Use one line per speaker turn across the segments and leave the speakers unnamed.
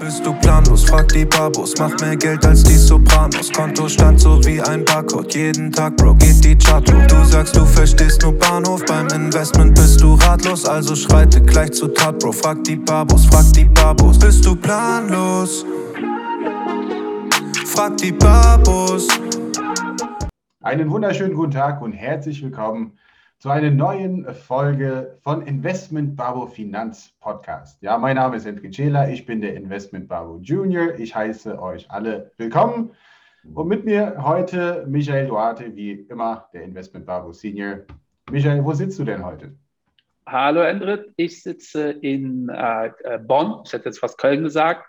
Bist du planlos? Frag die Babos. Mach mehr Geld als die Sopranos. Kontostand so wie ein Barcode. Jeden Tag, Bro, geht die Chart hoch. Du sagst, du verstehst nur Bahnhof. Beim Investment bist du ratlos. Also schreite gleich zu Tat, Bro. Frag die Babos, frag die Babos. Bist du planlos? Frag die Babos.
Einen wunderschönen guten Tag und herzlich willkommen zu einer neuen Folge von Investment Babo Finanz Podcast. Ja, mein Name ist Enrique Cela, ich bin der Investment Babo Junior. Ich heiße euch alle willkommen. Und mit mir heute Michael Duarte, wie immer, der Investment Babo Senior. Michael, wo sitzt du denn heute?
Hallo Endrit, ich sitze in äh, äh, Bonn, ich hätte jetzt fast Köln gesagt.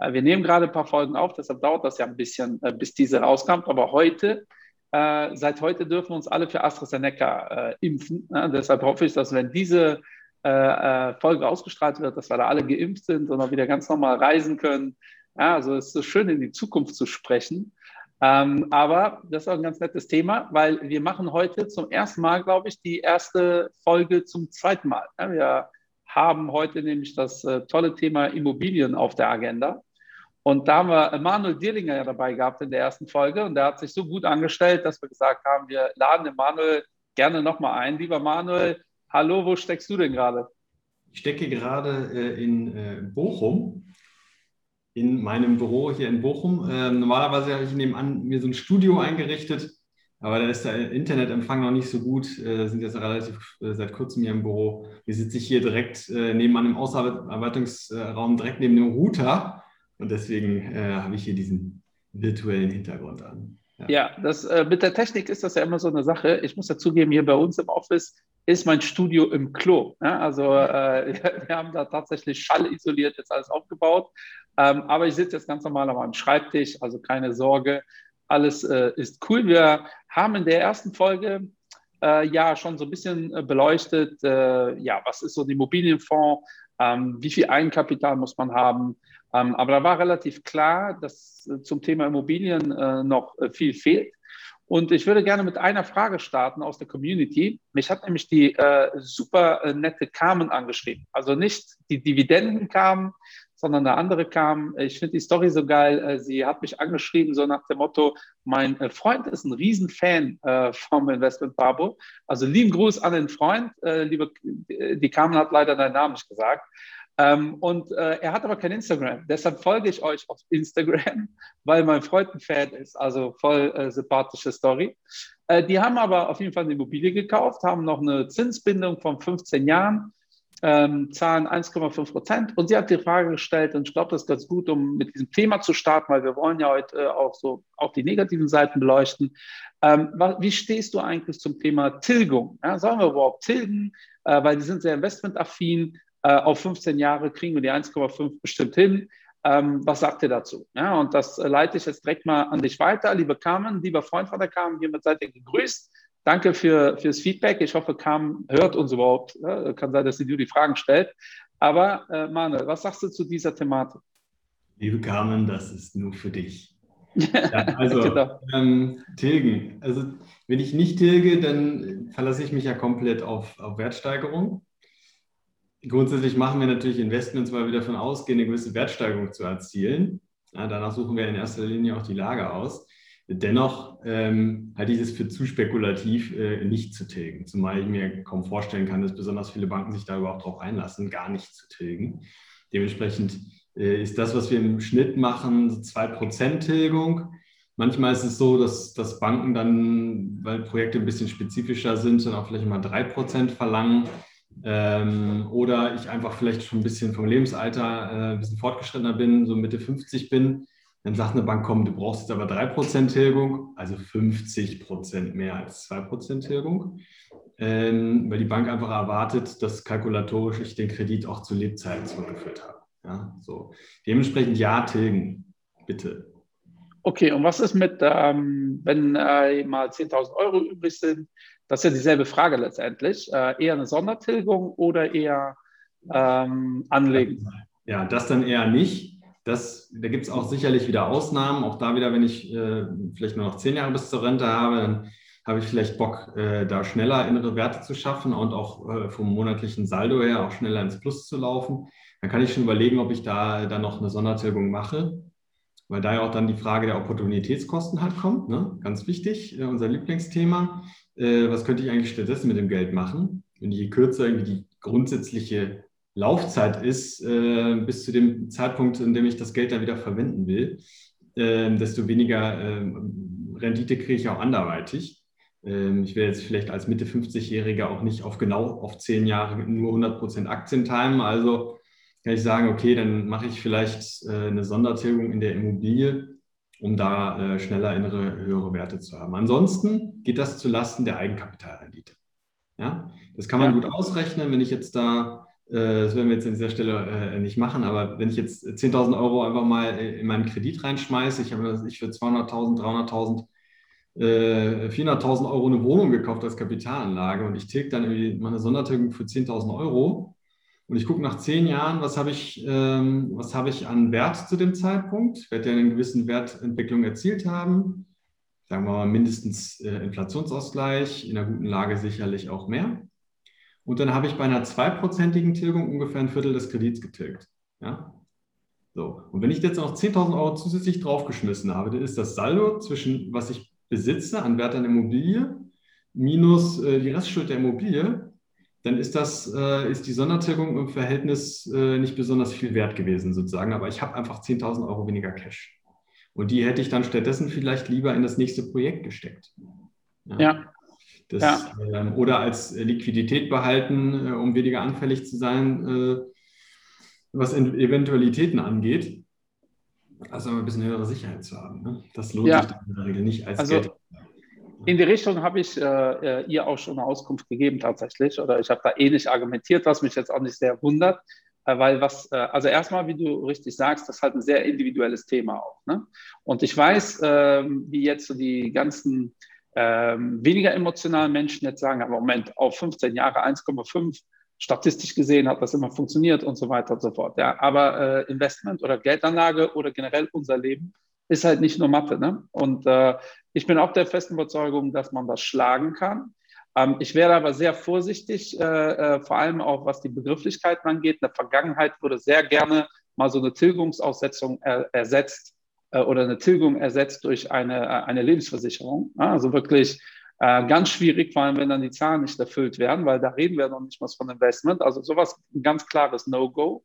Äh, wir nehmen gerade ein paar Folgen auf, deshalb dauert das ja ein bisschen, äh, bis diese rauskommt. Aber heute äh, seit heute dürfen wir uns alle für AstraZeneca äh, impfen. Ja, deshalb hoffe ich, dass wenn diese äh, äh, Folge ausgestrahlt wird, dass wir da alle geimpft sind und auch wieder ganz normal reisen können. Ja, also es ist schön, in die Zukunft zu sprechen. Ähm, aber das ist auch ein ganz nettes Thema, weil wir machen heute zum ersten Mal, glaube ich, die erste Folge zum zweiten Mal. Ja, wir haben heute nämlich das äh, tolle Thema Immobilien auf der Agenda. Und da haben wir Emanuel Dierlinger ja dabei gehabt in der ersten Folge und der hat sich so gut angestellt, dass wir gesagt haben, wir laden Emanuel gerne nochmal ein. Lieber Manuel, hallo, wo steckst du denn gerade?
Ich stecke gerade äh, in äh, Bochum, in meinem Büro hier in Bochum. Äh, normalerweise habe ich nebenan mir so ein Studio eingerichtet, aber da ist der Internetempfang noch nicht so gut. Wir sind jetzt relativ seit kurzem hier im Büro. Wir sitzen hier direkt nebenan im Ausarbeitungsraum, direkt neben dem Router. Und deswegen äh, habe ich hier diesen virtuellen Hintergrund an.
Ja, ja das, äh, mit der Technik ist das ja immer so eine Sache. Ich muss dazugeben, hier bei uns im Office ist mein Studio im Klo. Ja, also äh, wir haben da tatsächlich schallisoliert jetzt alles aufgebaut. Ähm, aber ich sitze jetzt ganz normal an meinem Schreibtisch, also keine Sorge. Alles äh, ist cool. Wir haben in der ersten Folge äh, ja schon so ein bisschen äh, beleuchtet, ja, was ist so ein Immobilienfonds, ähm, wie viel Eigenkapital muss man haben, ähm, aber da war relativ klar, dass äh, zum Thema Immobilien äh, noch äh, viel fehlt. Und ich würde gerne mit einer Frage starten aus der Community. Mich hat nämlich die äh, super äh, nette Carmen angeschrieben. Also nicht die Dividenden kamen, sondern eine andere kam. Ich finde die Story so geil. Äh, sie hat mich angeschrieben, so nach dem Motto: Mein Freund ist ein Riesenfan äh, vom Investment Barbo. Also lieben Gruß an den Freund. Äh, liebe, die Carmen hat leider deinen Namen nicht gesagt. Ähm, und äh, er hat aber kein Instagram. Deshalb folge ich euch auf Instagram, weil mein Freund ein Fan ist. Also voll äh, sympathische Story. Äh, die haben aber auf jeden Fall eine Immobilie gekauft, haben noch eine Zinsbindung von 15 Jahren, ähm, zahlen 1,5 Prozent. Und sie hat die Frage gestellt, und ich glaube, das ist ganz gut, um mit diesem Thema zu starten, weil wir wollen ja heute äh, auch so auch die negativen Seiten beleuchten. Ähm, wie stehst du eigentlich zum Thema Tilgung? Ja, sollen wir überhaupt tilgen? Äh, weil die sind sehr investmentaffin äh, auf 15 Jahre kriegen wir die 1,5 bestimmt hin. Ähm, was sagt ihr dazu? Ja, und das äh, leite ich jetzt direkt mal an dich weiter. Liebe Carmen, lieber Freund von der Carmen, hiermit seid ihr gegrüßt. Danke für, fürs Feedback. Ich hoffe, Carmen hört uns überhaupt. Ja, kann sein, dass sie dir die Fragen stellt. Aber äh, Manuel, was sagst du zu dieser Thematik?
Liebe Carmen, das ist nur für dich. Ja, also genau. ähm, tilgen. Also wenn ich nicht tilge, dann verlasse ich mich ja komplett auf, auf Wertsteigerung. Grundsätzlich machen wir natürlich Investments, weil wir davon ausgehen, eine gewisse Wertsteigerung zu erzielen. Ja, danach suchen wir in erster Linie auch die Lage aus. Dennoch ähm, halte ich es für zu spekulativ, äh, nicht zu tilgen. Zumal ich mir kaum vorstellen kann, dass besonders viele Banken sich da überhaupt drauf einlassen, gar nicht zu tilgen. Dementsprechend äh, ist das, was wir im Schnitt machen, so 2% Tilgung. Manchmal ist es so, dass, dass Banken dann, weil Projekte ein bisschen spezifischer sind, dann auch vielleicht mal 3% verlangen. Ähm, oder ich einfach vielleicht schon ein bisschen vom Lebensalter äh, ein bisschen fortgeschrittener bin, so Mitte 50 bin, dann sagt eine Bank, komm, du brauchst jetzt aber 3% Tilgung, also 50% mehr als 2% Tilgung, ähm, weil die Bank einfach erwartet, dass kalkulatorisch ich den Kredit auch zu Lebzeiten zurückgeführt habe. Ja, so. Dementsprechend ja, tilgen, bitte.
Okay, und was ist mit, ähm, wenn äh, mal 10.000 Euro übrig sind? Das ist ja dieselbe Frage letztendlich. Äh, eher eine Sondertilgung oder eher ähm, anlegen?
Ja, das dann eher nicht. Das, da gibt es auch sicherlich wieder Ausnahmen. Auch da wieder, wenn ich äh, vielleicht nur noch zehn Jahre bis zur Rente habe, dann habe ich vielleicht Bock, äh, da schneller innere Werte zu schaffen und auch äh, vom monatlichen Saldo her auch schneller ins Plus zu laufen. dann kann ich schon überlegen, ob ich da dann noch eine Sondertilgung mache, weil da ja auch dann die Frage der Opportunitätskosten halt kommt. Ne? Ganz wichtig, äh, unser Lieblingsthema. Äh, was könnte ich eigentlich stattdessen mit dem Geld machen? Und je kürzer irgendwie die grundsätzliche Laufzeit ist, äh, bis zu dem Zeitpunkt, in dem ich das Geld dann wieder verwenden will, äh, desto weniger äh, Rendite kriege ich auch anderweitig. Ähm, ich werde jetzt vielleicht als Mitte 50-Jähriger auch nicht auf genau auf zehn Jahre nur 100% Aktien timen. Also kann ich sagen, okay, dann mache ich vielleicht äh, eine Sondertilgung in der Immobilie, um da äh, schneller innere höhere Werte zu haben. Ansonsten geht das zulasten der Eigenkapitalrendite. Ja, das kann man ja. gut ausrechnen, wenn ich jetzt da äh, das werden wir jetzt an dieser Stelle nicht machen, aber wenn ich jetzt 10.000 Euro einfach mal in meinen Kredit reinschmeiße, ich habe ich für 200.000, 300.000 400.000 Euro eine Wohnung gekauft als Kapitalanlage und ich tilge dann irgendwie meine Sondertilgung für 10.000 Euro und ich gucke nach zehn Jahren, was habe ich, ähm, was habe ich an Wert zu dem Zeitpunkt? Ich werde ja eine gewisse Wertentwicklung erzielt haben, sagen wir mal mindestens äh, Inflationsausgleich, in einer guten Lage sicherlich auch mehr. Und dann habe ich bei einer zweiprozentigen Tilgung ungefähr ein Viertel des Kredits getilgt. Ja? So. Und wenn ich jetzt noch 10.000 Euro zusätzlich draufgeschmissen habe, dann ist das Saldo zwischen, was ich besitze an Wert an Immobilie, minus äh, die Restschuld der Immobilie, dann ist das, äh, ist die Sondertilgung im Verhältnis äh, nicht besonders viel wert gewesen, sozusagen. Aber ich habe einfach 10.000 Euro weniger Cash. Und die hätte ich dann stattdessen vielleicht lieber in das nächste Projekt gesteckt.
Ja. ja.
Das, ja. Ähm, oder als Liquidität behalten, äh, um weniger anfällig zu sein, äh, was Eventualitäten angeht. Also ein bisschen höhere Sicherheit zu haben. Ne? Das lohnt ja. sich in der Regel nicht als also, Geld.
In die Richtung habe ich äh, äh, ihr auch schon eine Auskunft gegeben tatsächlich. Oder ich habe da ähnlich argumentiert, was mich jetzt auch nicht sehr wundert. Äh, weil was, äh, also erstmal, wie du richtig sagst, das ist halt ein sehr individuelles Thema auch. Ne? Und ich weiß, ähm, wie jetzt so die ganzen ähm, weniger emotionalen Menschen jetzt sagen, aber Moment, auf 15 Jahre 1,5 statistisch gesehen hat das immer funktioniert und so weiter und so fort. Ja, aber äh, Investment oder Geldanlage oder generell unser Leben ist halt nicht nur Mathe. Ne? Und äh, ich bin auch der festen Überzeugung, dass man das schlagen kann. Ähm, ich wäre aber sehr vorsichtig, äh, äh, vor allem auch was die Begrifflichkeiten angeht. In der Vergangenheit wurde sehr gerne mal so eine Tilgungsaussetzung er, ersetzt äh, oder eine Tilgung ersetzt durch eine, äh, eine Lebensversicherung. Ja, also wirklich äh, ganz schwierig, vor allem wenn dann die Zahlen nicht erfüllt werden, weil da reden wir noch nicht mal von Investment. Also sowas ein ganz klares No-Go.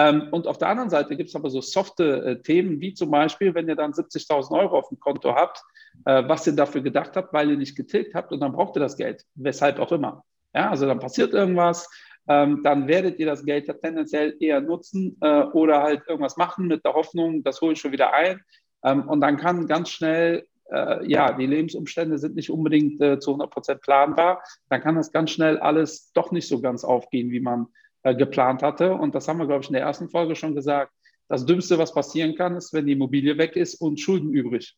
Ähm, und auf der anderen Seite gibt es aber so softe äh, Themen, wie zum Beispiel, wenn ihr dann 70.000 Euro auf dem Konto habt, äh, was ihr dafür gedacht habt, weil ihr nicht getilgt habt und dann braucht ihr das Geld, weshalb auch immer. Ja, also dann passiert irgendwas, ähm, dann werdet ihr das Geld ja tendenziell eher nutzen äh, oder halt irgendwas machen mit der Hoffnung, das hole ich schon wieder ein. Ähm, und dann kann ganz schnell ja, die Lebensumstände sind nicht unbedingt äh, zu 100 Prozent planbar, dann kann das ganz schnell alles doch nicht so ganz aufgehen, wie man äh, geplant hatte. Und das haben wir, glaube ich, in der ersten Folge schon gesagt. Das Dümmste, was passieren kann, ist, wenn die Immobilie weg ist und Schulden übrig.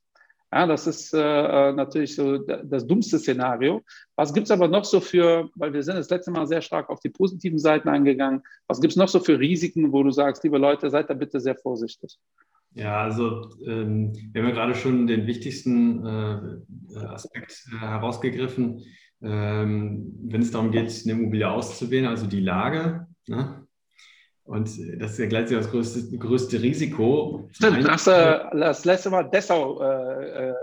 Ja, das ist äh, äh natürlich so das dummste Szenario. Was gibt es aber noch so für, weil wir sind das letzte Mal sehr stark auf die positiven Seiten eingegangen, was gibt es noch so für Risiken, wo du sagst, liebe Leute, seid da bitte sehr vorsichtig?
Ja, also ähm, wir haben ja gerade schon den wichtigsten äh, Aspekt äh, herausgegriffen, ähm, wenn es darum geht, eine Immobilie auszuwählen, also die Lage. Ne? Und das ist ja gleichzeitig das größte, größte Risiko.
Stimmt, das, äh, das letzte Mal Dessau. Äh, äh,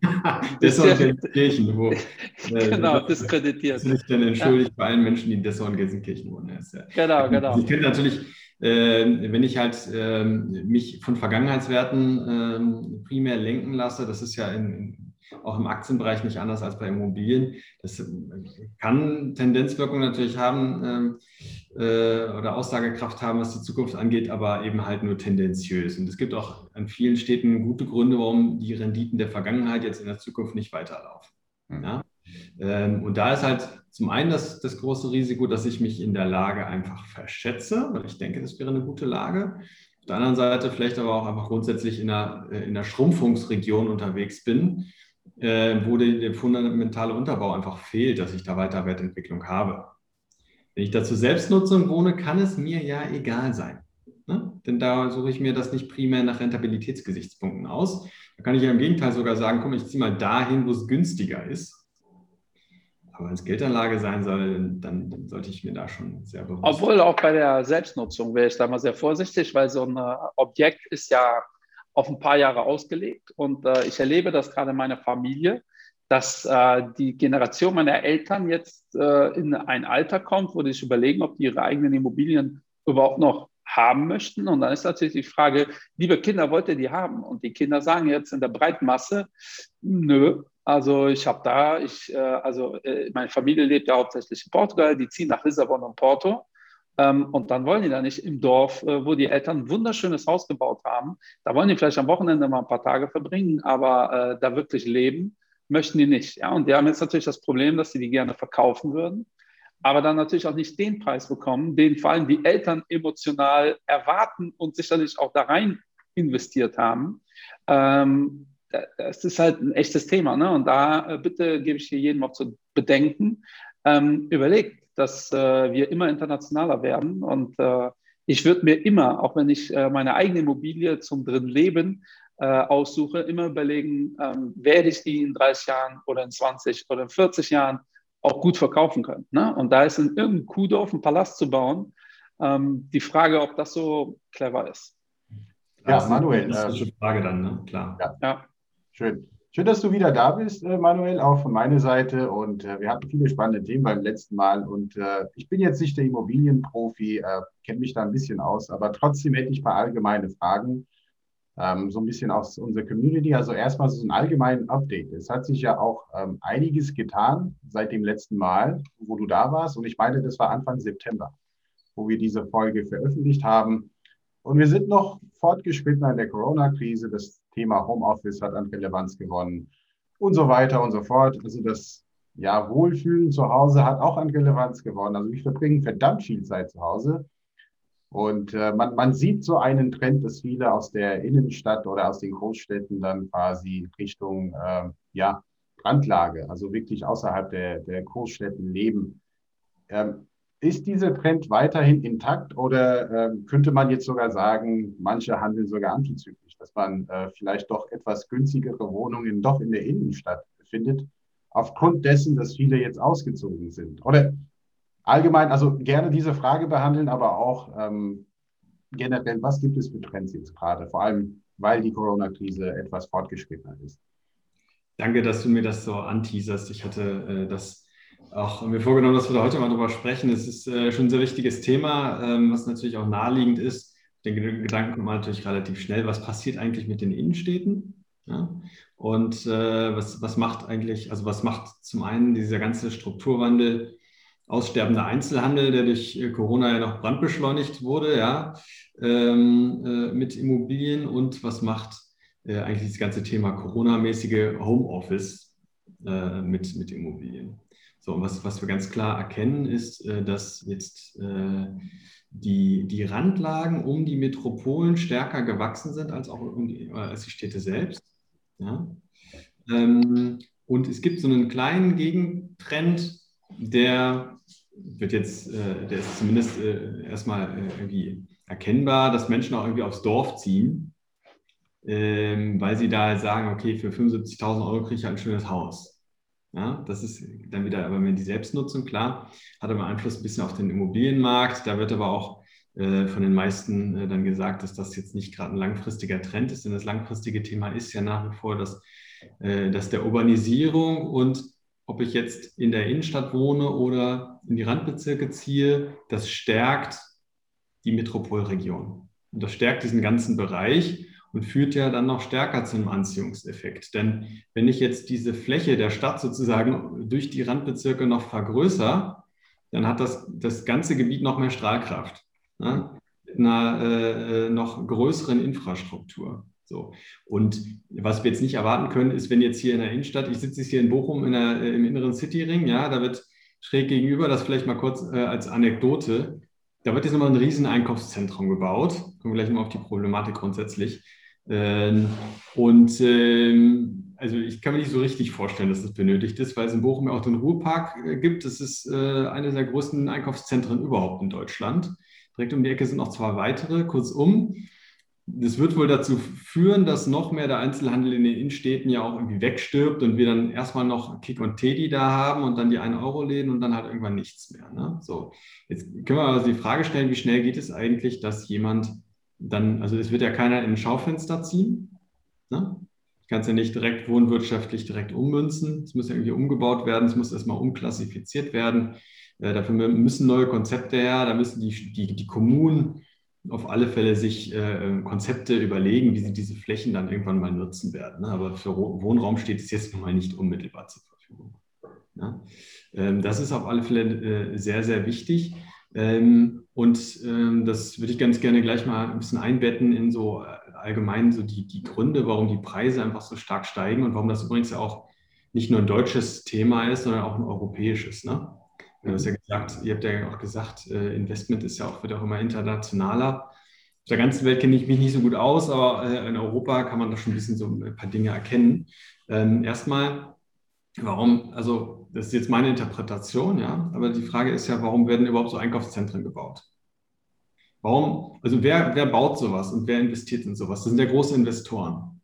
Dessau und Gelsenkirchen. Wo,
äh, genau, diskreditiert.
Das ist dann entschuldigt ja. bei allen Menschen, die in Dessau und Gelsenkirchen wohnen. Ja,
genau, genau.
Ich kenne natürlich, äh, wenn ich halt ähm, mich von Vergangenheitswerten ähm, primär lenken lasse, das ist ja in, auch im Aktienbereich nicht anders als bei Immobilien. Das äh, kann Tendenzwirkung natürlich haben ähm, äh, oder Aussagekraft haben, was die Zukunft angeht, aber eben halt nur tendenziös. Und es gibt auch an vielen Städten gute Gründe, warum die Renditen der Vergangenheit jetzt in der Zukunft nicht weiterlaufen. Mhm. Ja? Ähm, und da ist halt zum einen das, das große Risiko, dass ich mich in der Lage einfach verschätze, weil ich denke, das wäre eine gute Lage. Auf der anderen Seite vielleicht aber auch einfach grundsätzlich in einer, äh, in einer Schrumpfungsregion unterwegs bin, äh, wo der, fundamentale Unterbau einfach fehlt, dass ich da weiter Wertentwicklung habe. Wenn ich dazu Selbstnutzung wohne, kann es mir ja egal sein. Ne? Denn da suche ich mir das nicht primär nach Rentabilitätsgesichtspunkten aus. Da kann ich ja im Gegenteil sogar sagen, komm, ich ziehe mal dahin, wo es günstiger ist. Aber wenn es Geldanlage sein soll, dann, dann, sollte ich mir da schon sehr bewusst.
Obwohl auch bei der Selbstnutzung wäre ich da mal sehr vorsichtig, weil so ein äh, Objekt ist ja auf ein paar Jahre ausgelegt. Und äh, ich erlebe das gerade in meiner Familie, dass äh, die Generation meiner Eltern jetzt äh, in ein Alter kommt, wo die sich überlegen, ob die ihre eigenen Immobilien überhaupt noch haben möchten. Und dann ist natürlich die Frage, liebe Kinder, wollt ihr die haben? Und die Kinder sagen jetzt in der breiten Masse, nö. Also ich habe da, ich, äh, also äh, meine Familie lebt ja hauptsächlich in Portugal, die ziehen nach Lissabon und Porto. Ähm, und dann wollen die da nicht im Dorf, äh, wo die Eltern ein wunderschönes Haus gebaut haben. Da wollen die vielleicht am Wochenende mal ein paar Tage verbringen, aber da wirklich leben möchten die nicht. Ja? Und die haben jetzt natürlich das Problem, dass sie die gerne verkaufen würden aber dann natürlich auch nicht den Preis bekommen, den vor allem die Eltern emotional erwarten und sicherlich auch da rein investiert haben. Ähm, das ist halt ein echtes Thema. Ne? Und da äh, bitte gebe ich hier jedem auch zu bedenken, ähm, überlegt, dass äh, wir immer internationaler werden. Und äh, ich würde mir immer, auch wenn ich äh, meine eigene Immobilie zum drin Leben äh, aussuche, immer überlegen, ähm, werde ich die in 30 Jahren oder in 20 oder in 40 Jahren auch gut verkaufen können. Ne? Und da ist in irgendeinem Kuhdorf ein Palast zu bauen, ähm, die Frage, ob das so clever ist.
Ja, Manuel.
Das ist eine äh, Frage dann, ne? klar.
Ja. ja. Schön. Schön, dass du wieder da bist, äh, Manuel, auch von meiner Seite. Und äh, wir hatten viele spannende Themen beim letzten Mal. Und äh, ich bin jetzt nicht der Immobilienprofi, äh, kenne mich da ein bisschen aus, aber trotzdem hätte ich ein paar allgemeine Fragen ähm, so ein bisschen aus unserer Community. Also erstmal so ein allgemeines Update. Es hat sich ja auch ähm, einiges getan seit dem letzten Mal, wo du da warst. Und ich meine, das war Anfang September, wo wir diese Folge veröffentlicht haben. Und wir sind noch fortgeschritten an der Corona-Krise. Das Thema Homeoffice hat an Relevanz gewonnen und so weiter und so fort. Also das ja, Wohlfühlen zu Hause hat auch an Relevanz gewonnen. Also ich verbringe verdammt viel Zeit zu Hause. Und äh, man, man sieht so einen Trend, dass viele aus der Innenstadt oder aus den Großstädten dann quasi Richtung äh, ja, Randlage, also wirklich außerhalb der, der Großstädten leben. Ähm, ist dieser Trend weiterhin intakt oder äh, könnte man jetzt sogar sagen, manche handeln sogar antizyklisch, dass man äh, vielleicht doch etwas günstigere Wohnungen doch in der Innenstadt findet, aufgrund dessen, dass viele jetzt ausgezogen sind? Oder allgemein, also gerne diese Frage behandeln, aber auch ähm, generell, was gibt es für Trends jetzt gerade, vor allem weil die Corona-Krise etwas fortgeschrittener ist.
Danke, dass du mir das so anteaserst. Ich hatte äh, das auch mir vorgenommen, dass wir da heute mal drüber sprechen. Es ist äh, schon ein sehr wichtiges Thema, ähm, was natürlich auch naheliegend ist. Den Gedanken kommt man natürlich relativ schnell. Was passiert eigentlich mit den Innenstädten? Ja? Und äh, was, was macht eigentlich, also was macht zum einen dieser ganze Strukturwandel aussterbender Einzelhandel, der durch äh, Corona ja noch brandbeschleunigt wurde, ja, ähm, äh, mit Immobilien und was macht äh, eigentlich das ganze Thema Corona-mäßige Homeoffice äh, mit, mit Immobilien. So, und was, was wir ganz klar erkennen, ist, äh, dass jetzt die, die Randlagen um die Metropolen stärker gewachsen sind als auch um die, als die Städte selbst. Ja? Ähm, und es gibt so einen kleinen Gegentrend, der wird jetzt, äh, der ist zumindest äh, erstmal äh, irgendwie erkennbar, dass Menschen auch irgendwie aufs Dorf ziehen, ähm, weil sie da sagen, okay, für 75.000 Euro kriege ich halt ein schönes Haus. Ja, das ist dann wieder aber mehr die Selbstnutzung, klar, hat aber Einfluss ein bisschen auf den Immobilienmarkt. Da wird aber auch äh, von den meisten äh, dann gesagt, dass das jetzt nicht gerade ein langfristiger Trend ist, denn das langfristige Thema ist ja nach wie vor, dass, äh, dass der Urbanisierung und ob ich jetzt in der Innenstadt wohne oder in die Randbezirke ziehe, das stärkt die Metropolregion. Und das stärkt diesen ganzen Bereich und führt ja dann noch stärker zum Anziehungseffekt. Denn wenn ich jetzt diese Fläche der Stadt sozusagen durch die Randbezirke noch vergrößere, dann hat das, das ganze Gebiet noch mehr Strahlkraft. Ne? Mit einer äh, äh noch größeren Infrastruktur. So. Und was wir jetzt nicht erwarten können, ist, wenn jetzt hier in der Innenstadt, ich sitze jetzt hier in Bochum in der, äh, im inneren Cityring, ja, da wird schräg gegenüber, das vielleicht mal kurz äh, als Anekdote, da wird jetzt nochmal ein riesen Einkaufszentrum gebaut. Kommen wir gleich mal auf die Problematik grundsätzlich. Ähm, und ähm, also ich kann mir nicht so richtig vorstellen, dass das benötigt ist, weil es in Bochum ja auch den Ruhrpark äh, gibt. Das ist äh, eine der größten Einkaufszentren überhaupt in Deutschland. Direkt um die Ecke sind noch zwei weitere. Kurzum, das wird wohl dazu führen, dass noch mehr der Einzelhandel in den Innenstädten ja auch irgendwie wegstirbt und wir dann erstmal noch Kick und Teddy da haben und dann die 1-Euro-Läden und dann halt irgendwann nichts mehr. Ne? So, jetzt können wir also die Frage stellen, wie schnell geht es eigentlich, dass jemand dann, also es wird ja keiner in ein Schaufenster ziehen. Ne? Ich kann es ja nicht direkt wohnwirtschaftlich direkt ummünzen. Es muss ja irgendwie umgebaut werden, es muss erstmal umklassifiziert werden. Äh, dafür müssen neue Konzepte her, da müssen die, die, die Kommunen auf alle Fälle sich äh, Konzepte überlegen, wie sie diese Flächen dann irgendwann mal nutzen werden. Ne? Aber für Wohnraum steht es jetzt mal nicht unmittelbar zur Verfügung. Ja? Ähm, das ist auf alle Fälle äh, sehr, sehr wichtig. Ähm, und ähm, das würde ich ganz gerne gleich mal ein bisschen einbetten in so äh, allgemein so die, die Gründe, warum die Preise einfach so stark steigen und warum das übrigens ja auch nicht nur ein deutsches Thema ist, sondern auch ein europäisches. Ne? Du hast ja gesagt, ihr habt ja auch gesagt, äh, Investment ist ja auch, wird auch immer internationaler. Auf der ganzen Welt kenne ich mich nicht so gut aus, aber äh, in Europa kann man da schon ein bisschen so ein paar Dinge erkennen. Ähm, erstmal, warum, also das ist jetzt meine Interpretation, ja, aber die Frage ist ja, warum werden überhaupt so Einkaufszentren gebaut? Warum, also wer, wer baut sowas und wer investiert in sowas? Das sind ja große Investoren.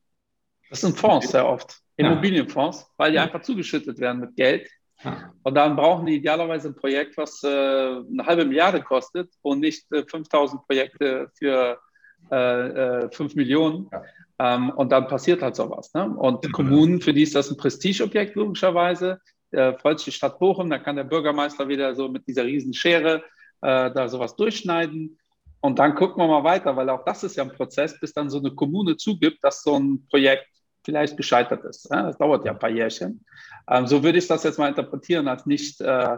Das sind Fonds sehr oft, Immobilienfonds, weil die ja. einfach zugeschüttet werden mit Geld und dann brauchen die idealerweise ein Projekt, was äh, eine halbe Milliarde kostet und nicht äh, 5000 Projekte für äh, 5 äh, Millionen. Ähm, und dann passiert halt sowas. Ne? Und ja. Kommunen, für die ist das ein Prestigeobjekt logischerweise. Äh, freut sich die Stadt Bochum, da kann der Bürgermeister wieder so mit dieser riesen Schere äh, da sowas durchschneiden. Und dann gucken wir mal weiter, weil auch das ist ja ein Prozess, bis dann so eine Kommune zugibt, dass so ein Projekt vielleicht gescheitert ist. Ja? Das dauert ja ein paar Jährchen. Ähm, so würde ich das jetzt mal interpretieren als nicht äh,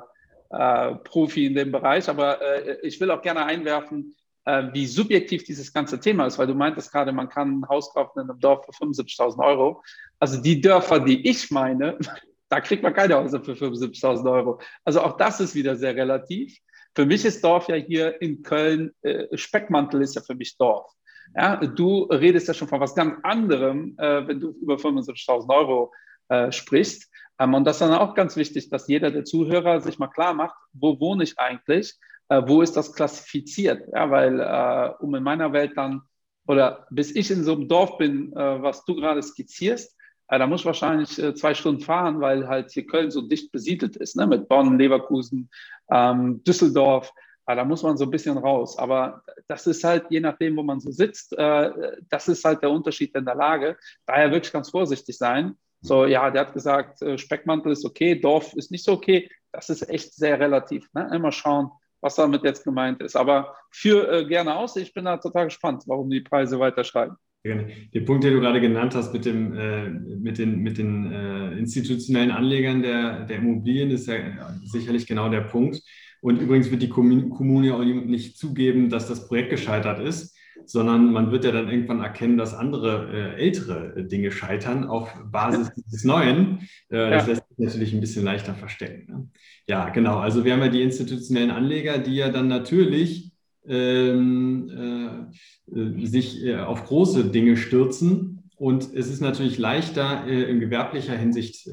äh, Profi in dem Bereich. Aber äh, ich will auch gerne einwerfen, äh, wie subjektiv dieses ganze Thema ist, weil du meintest gerade, man kann ein Haus kaufen in einem Dorf für 75.000 Euro. Also die Dörfer, die ich meine, da kriegt man keine Häuser für 75.000 Euro. Also auch das ist wieder sehr relativ. Für mich ist Dorf ja hier in Köln, äh, Speckmantel ist ja für mich Dorf. Ja, du redest ja schon von was ganz anderem, äh, wenn du über 75.000 Euro äh, sprichst. Ähm, und das ist dann auch ganz wichtig, dass jeder der Zuhörer sich mal klar macht, wo wohne ich eigentlich? Äh, wo ist das klassifiziert? Ja, weil äh, um in meiner Welt dann, oder bis ich in so einem Dorf bin, äh, was du gerade skizzierst, äh, da muss ich wahrscheinlich zwei Stunden fahren, weil halt hier Köln so dicht besiedelt ist, ne? mit Bonn, Leverkusen, ähm, Düsseldorf. Ja, da muss man so ein bisschen raus. Aber das ist halt, je nachdem, wo man so sitzt, äh, das ist halt der Unterschied in der Lage. Daher wirklich ganz vorsichtig sein. So, ja, der hat gesagt, äh, Speckmantel ist okay, Dorf ist nicht so okay. Das ist echt sehr relativ. Ne? Immer schauen, was damit jetzt gemeint ist. Aber für äh, gerne aus. Ich bin da total gespannt, warum die Preise weiter steigen.
Den Punkt, den du gerade genannt hast mit, dem, äh, mit den, mit den äh, institutionellen Anlegern der, der Immobilien, ist ja sicherlich genau der Punkt. Und übrigens wird die Kommune auch nicht zugeben, dass das Projekt gescheitert ist, sondern man wird ja dann irgendwann erkennen, dass andere äh, ältere äh, Dinge scheitern auf Basis dieses Neuen. Äh, das ja. lässt sich natürlich ein bisschen leichter verstecken. Ne? Ja, genau. Also wir haben ja die institutionellen Anleger, die ja dann natürlich ähm, äh, sich äh, auf große Dinge stürzen. Und es ist natürlich leichter, äh, in gewerblicher Hinsicht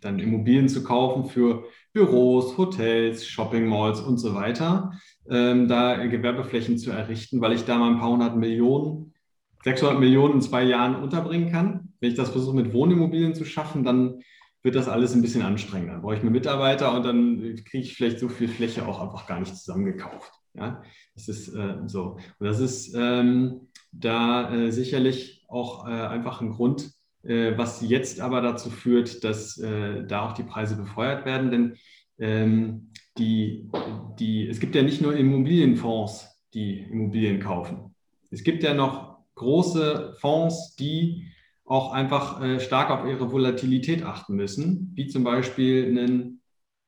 dann Immobilien zu kaufen für Büros, Hotels, Shopping Malls und so weiter, ähm, da Gewerbeflächen zu errichten, weil ich da mal ein paar hundert Millionen, 600 Millionen in zwei Jahren unterbringen kann. Wenn ich das versuche mit Wohnimmobilien zu schaffen, dann wird das alles ein bisschen anstrengender. Dann brauche ich mir Mitarbeiter und dann kriege ich vielleicht so viel Fläche auch einfach gar nicht zusammengekauft. Ja, das ist äh, so. Und das ist ähm, da äh, sicherlich auch äh, einfach ein Grund, äh, was jetzt aber dazu führt, dass äh, da auch die Preise befeuert werden. Denn ähm, die, die, es gibt ja nicht nur Immobilienfonds, die Immobilien kaufen. Es gibt ja noch große Fonds, die auch einfach äh, stark auf ihre Volatilität achten müssen, wie zum Beispiel einen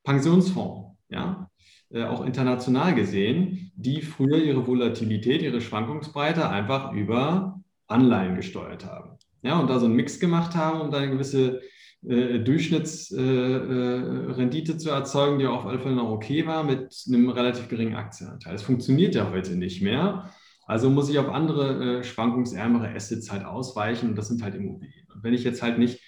Pensionsfonds, ja, äh, auch international gesehen, die früher ihre Volatilität, ihre Schwankungsbreite einfach über Anleihen gesteuert haben ja, und da so einen Mix gemacht haben, um da eine gewisse äh, Durchschnittsrendite äh, äh, zu erzeugen, die auf alle Fälle noch okay war, mit einem relativ geringen Aktienanteil. Das funktioniert ja heute nicht mehr. Also muss ich auf andere schwankungsärmere Assets halt ausweichen und das sind halt Immobilien. Und wenn ich jetzt halt nicht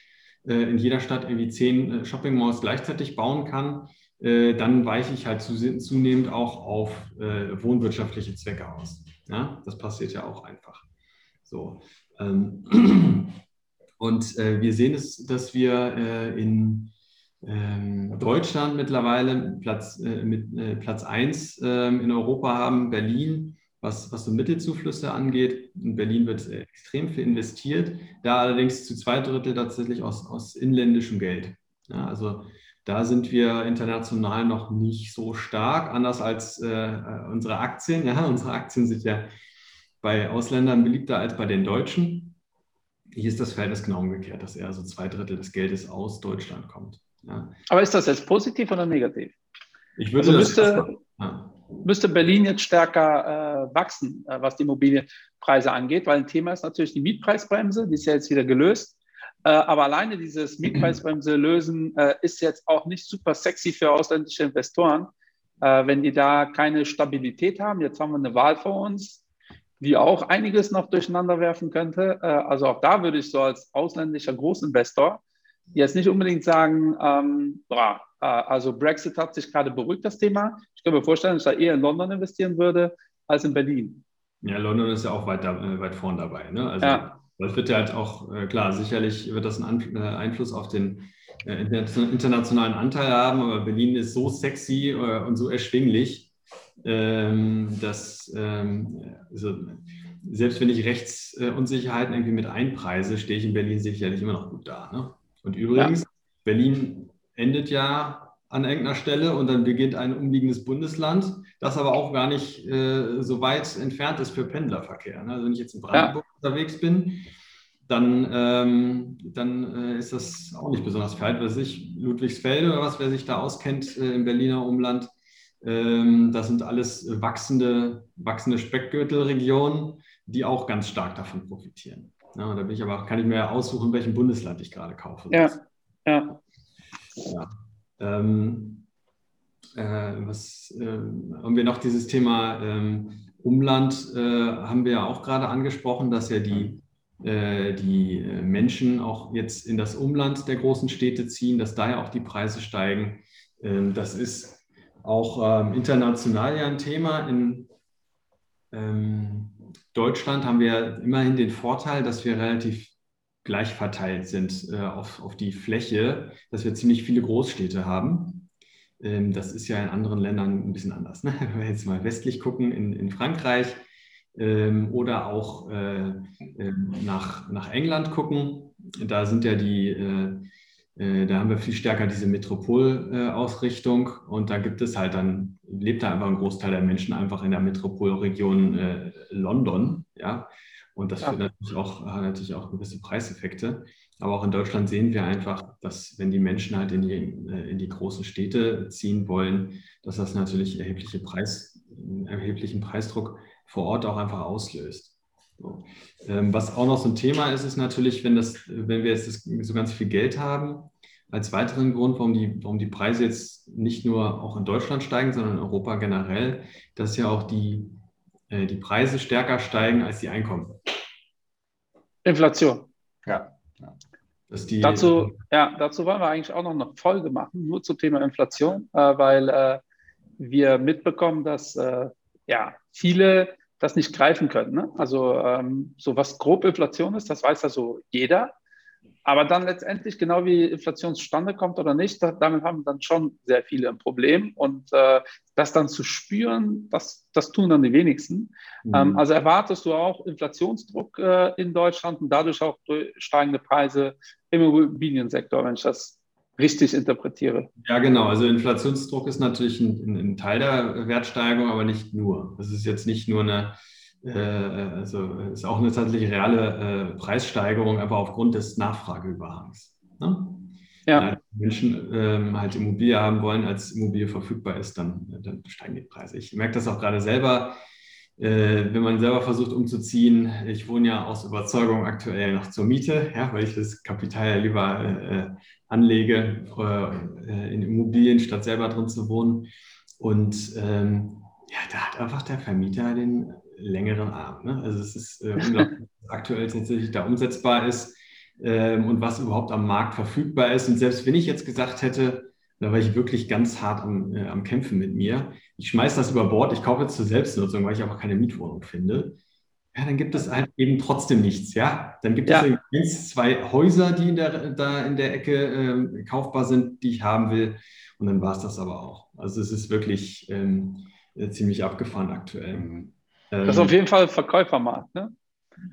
in jeder Stadt irgendwie zehn Shopping Malls gleichzeitig bauen kann, dann weiche ich halt zunehmend auch auf wohnwirtschaftliche Zwecke aus. Ja, das passiert ja auch einfach. So. Ähm, und äh, wir sehen es, dass wir äh, in ähm, Deutschland mittlerweile Platz, äh, mit äh, Platz 1 ähm, in Europa haben, Berlin, was, was so Mittelzuflüsse angeht. In Berlin wird äh, extrem viel investiert, da allerdings zu zwei Drittel tatsächlich aus, aus inländischem Geld. Ja, also da sind wir international noch nicht so stark, anders als äh, unsere Aktien. Ja, unsere Aktien sind ja bei Ausländern beliebter als bei den Deutschen. Hier ist das Verhältnis genau umgekehrt, dass eher so zwei Drittel des Geldes aus Deutschland kommt.
Ja. Aber ist das jetzt positiv oder negativ?
Ich würde also
müsste, ja. müsste Berlin jetzt stärker äh, wachsen, äh, was die Immobilienpreise angeht, weil ein Thema ist natürlich die Mietpreisbremse, die ist ja jetzt wieder gelöst. Äh, aber alleine dieses Mietpreisbremse lösen äh, ist jetzt auch nicht super sexy für ausländische Investoren, äh, wenn die da keine Stabilität haben. Jetzt haben wir eine Wahl vor uns, die auch einiges noch durcheinander werfen könnte. Äh, also auch da würde ich so als ausländischer Großinvestor jetzt nicht unbedingt sagen, ähm, boah, äh, also Brexit hat sich gerade beruhigt, das Thema. Ich kann mir vorstellen, dass ich da eher in London investieren würde als in Berlin.
Ja, London ist ja auch weit, da, äh, weit vorn dabei. Ne? Also ja. das wird ja halt auch, äh, klar, sicherlich wird das einen Einfluss auf den internationalen Anteil haben, aber Berlin ist so sexy und so erschwinglich, ähm, dass ähm, also, selbst wenn ich Rechtsunsicherheiten irgendwie mit einpreise, stehe ich in Berlin sicherlich immer noch gut da. Ne? Und übrigens, ja. Berlin endet ja an irgendeiner Stelle und dann beginnt ein umliegendes Bundesland, das aber auch gar nicht äh, so weit entfernt ist für Pendlerverkehr. Ne? Also wenn ich jetzt in Brandenburg ja. unterwegs bin, dann, ähm, dann äh, ist das auch nicht besonders weit. Was ich, Ludwigsfelde oder was, wer sich da auskennt äh, im Berliner Umland, das sind alles wachsende, wachsende Speckgürtelregionen, die auch ganz stark davon profitieren. Ja, da bin ich aber, kann ich mir aussuchen, welchen Bundesland ich gerade kaufe.
Ja, ja.
ja. Ähm, äh, was ähm, haben wir noch dieses Thema ähm, Umland, äh, haben wir ja auch gerade angesprochen, dass ja die, äh, die Menschen auch jetzt in das Umland der großen Städte ziehen, dass daher auch die Preise steigen. Ähm, das ist auch ähm, international ja ein Thema. In, ähm, Deutschland haben wir immerhin den Vorteil, dass wir relativ gleich verteilt sind äh, auf, auf die Fläche, dass wir ziemlich viele Großstädte haben. Ähm, das ist ja in anderen Ländern ein bisschen anders. Ne? Wenn wir jetzt mal westlich gucken, in, in Frankreich ähm, oder auch äh, äh, nach, nach England gucken, da sind ja die äh, da haben wir viel stärker diese Metropolausrichtung und da gibt es halt dann, lebt da einfach ein Großteil der Menschen einfach in der Metropolregion äh, London, ja. Und das ja. führt natürlich auch, hat natürlich auch gewisse Preiseffekte. Aber auch in Deutschland sehen wir einfach, dass wenn die Menschen halt in die, äh, in die großen Städte ziehen wollen, dass das natürlich erhebliche Preis, erheblichen Preisdruck vor Ort auch einfach auslöst. So. Ähm, was auch noch so ein Thema ist, ist natürlich, wenn, das, wenn wir jetzt das, so ganz viel Geld haben, als weiteren Grund, warum die, warum die Preise jetzt nicht nur auch in Deutschland steigen, sondern in Europa generell, dass ja auch die, äh, die Preise stärker steigen als die Einkommen.
Inflation.
Ja. ja.
Die, dazu, ja, dazu wollen wir eigentlich auch noch eine Folge machen, nur zum Thema Inflation, äh, weil äh, wir mitbekommen, dass äh, ja, viele das nicht greifen können. Ne? Also ähm, so was grob Inflation ist, das weiß also jeder. Aber dann letztendlich, genau wie Inflation zustande kommt oder nicht, da, damit haben dann schon sehr viele ein Problem. Und äh, das dann zu spüren, das, das tun dann die wenigsten. Mhm. Ähm, also erwartest du auch Inflationsdruck äh, in Deutschland und dadurch auch steigende Preise im Immobiliensektor, wenn ich das richtig interpretiere.
Ja, genau. Also Inflationsdruck ist natürlich ein, ein Teil der Wertsteigerung, aber nicht nur. Das ist jetzt nicht nur eine, äh, also ist auch eine tatsächlich reale äh, Preissteigerung, aber aufgrund des Nachfrageüberhangs. Ne? Ja. Wenn Menschen ähm, halt Immobilie haben wollen, als Immobilie verfügbar ist, dann, dann steigen die Preise. Ich merke das auch gerade selber äh, wenn man selber versucht umzuziehen, ich wohne ja aus Überzeugung aktuell noch zur Miete, ja, weil ich das Kapital ja lieber äh, anlege äh, in Immobilien, statt selber drin zu wohnen. Und ähm, ja, da hat einfach der Vermieter den längeren Arm. Ne? Also es ist äh, unglaublich, was aktuell tatsächlich da umsetzbar ist ähm, und was überhaupt am Markt verfügbar ist. Und selbst wenn ich jetzt gesagt hätte, da war ich wirklich ganz hart am, äh, am Kämpfen mit mir. Ich schmeiße das über Bord, ich kaufe jetzt zur Selbstnutzung, weil ich einfach keine Mietwohnung finde. Ja, dann gibt es halt eben trotzdem nichts, ja. Dann gibt ja. es eins, zwei Häuser, die in der, da in der Ecke äh, kaufbar sind, die ich haben will. Und dann war es das aber auch. Also es ist wirklich ähm, ziemlich abgefahren aktuell. Ähm,
das ist auf jeden Fall Verkäufermarkt, ne?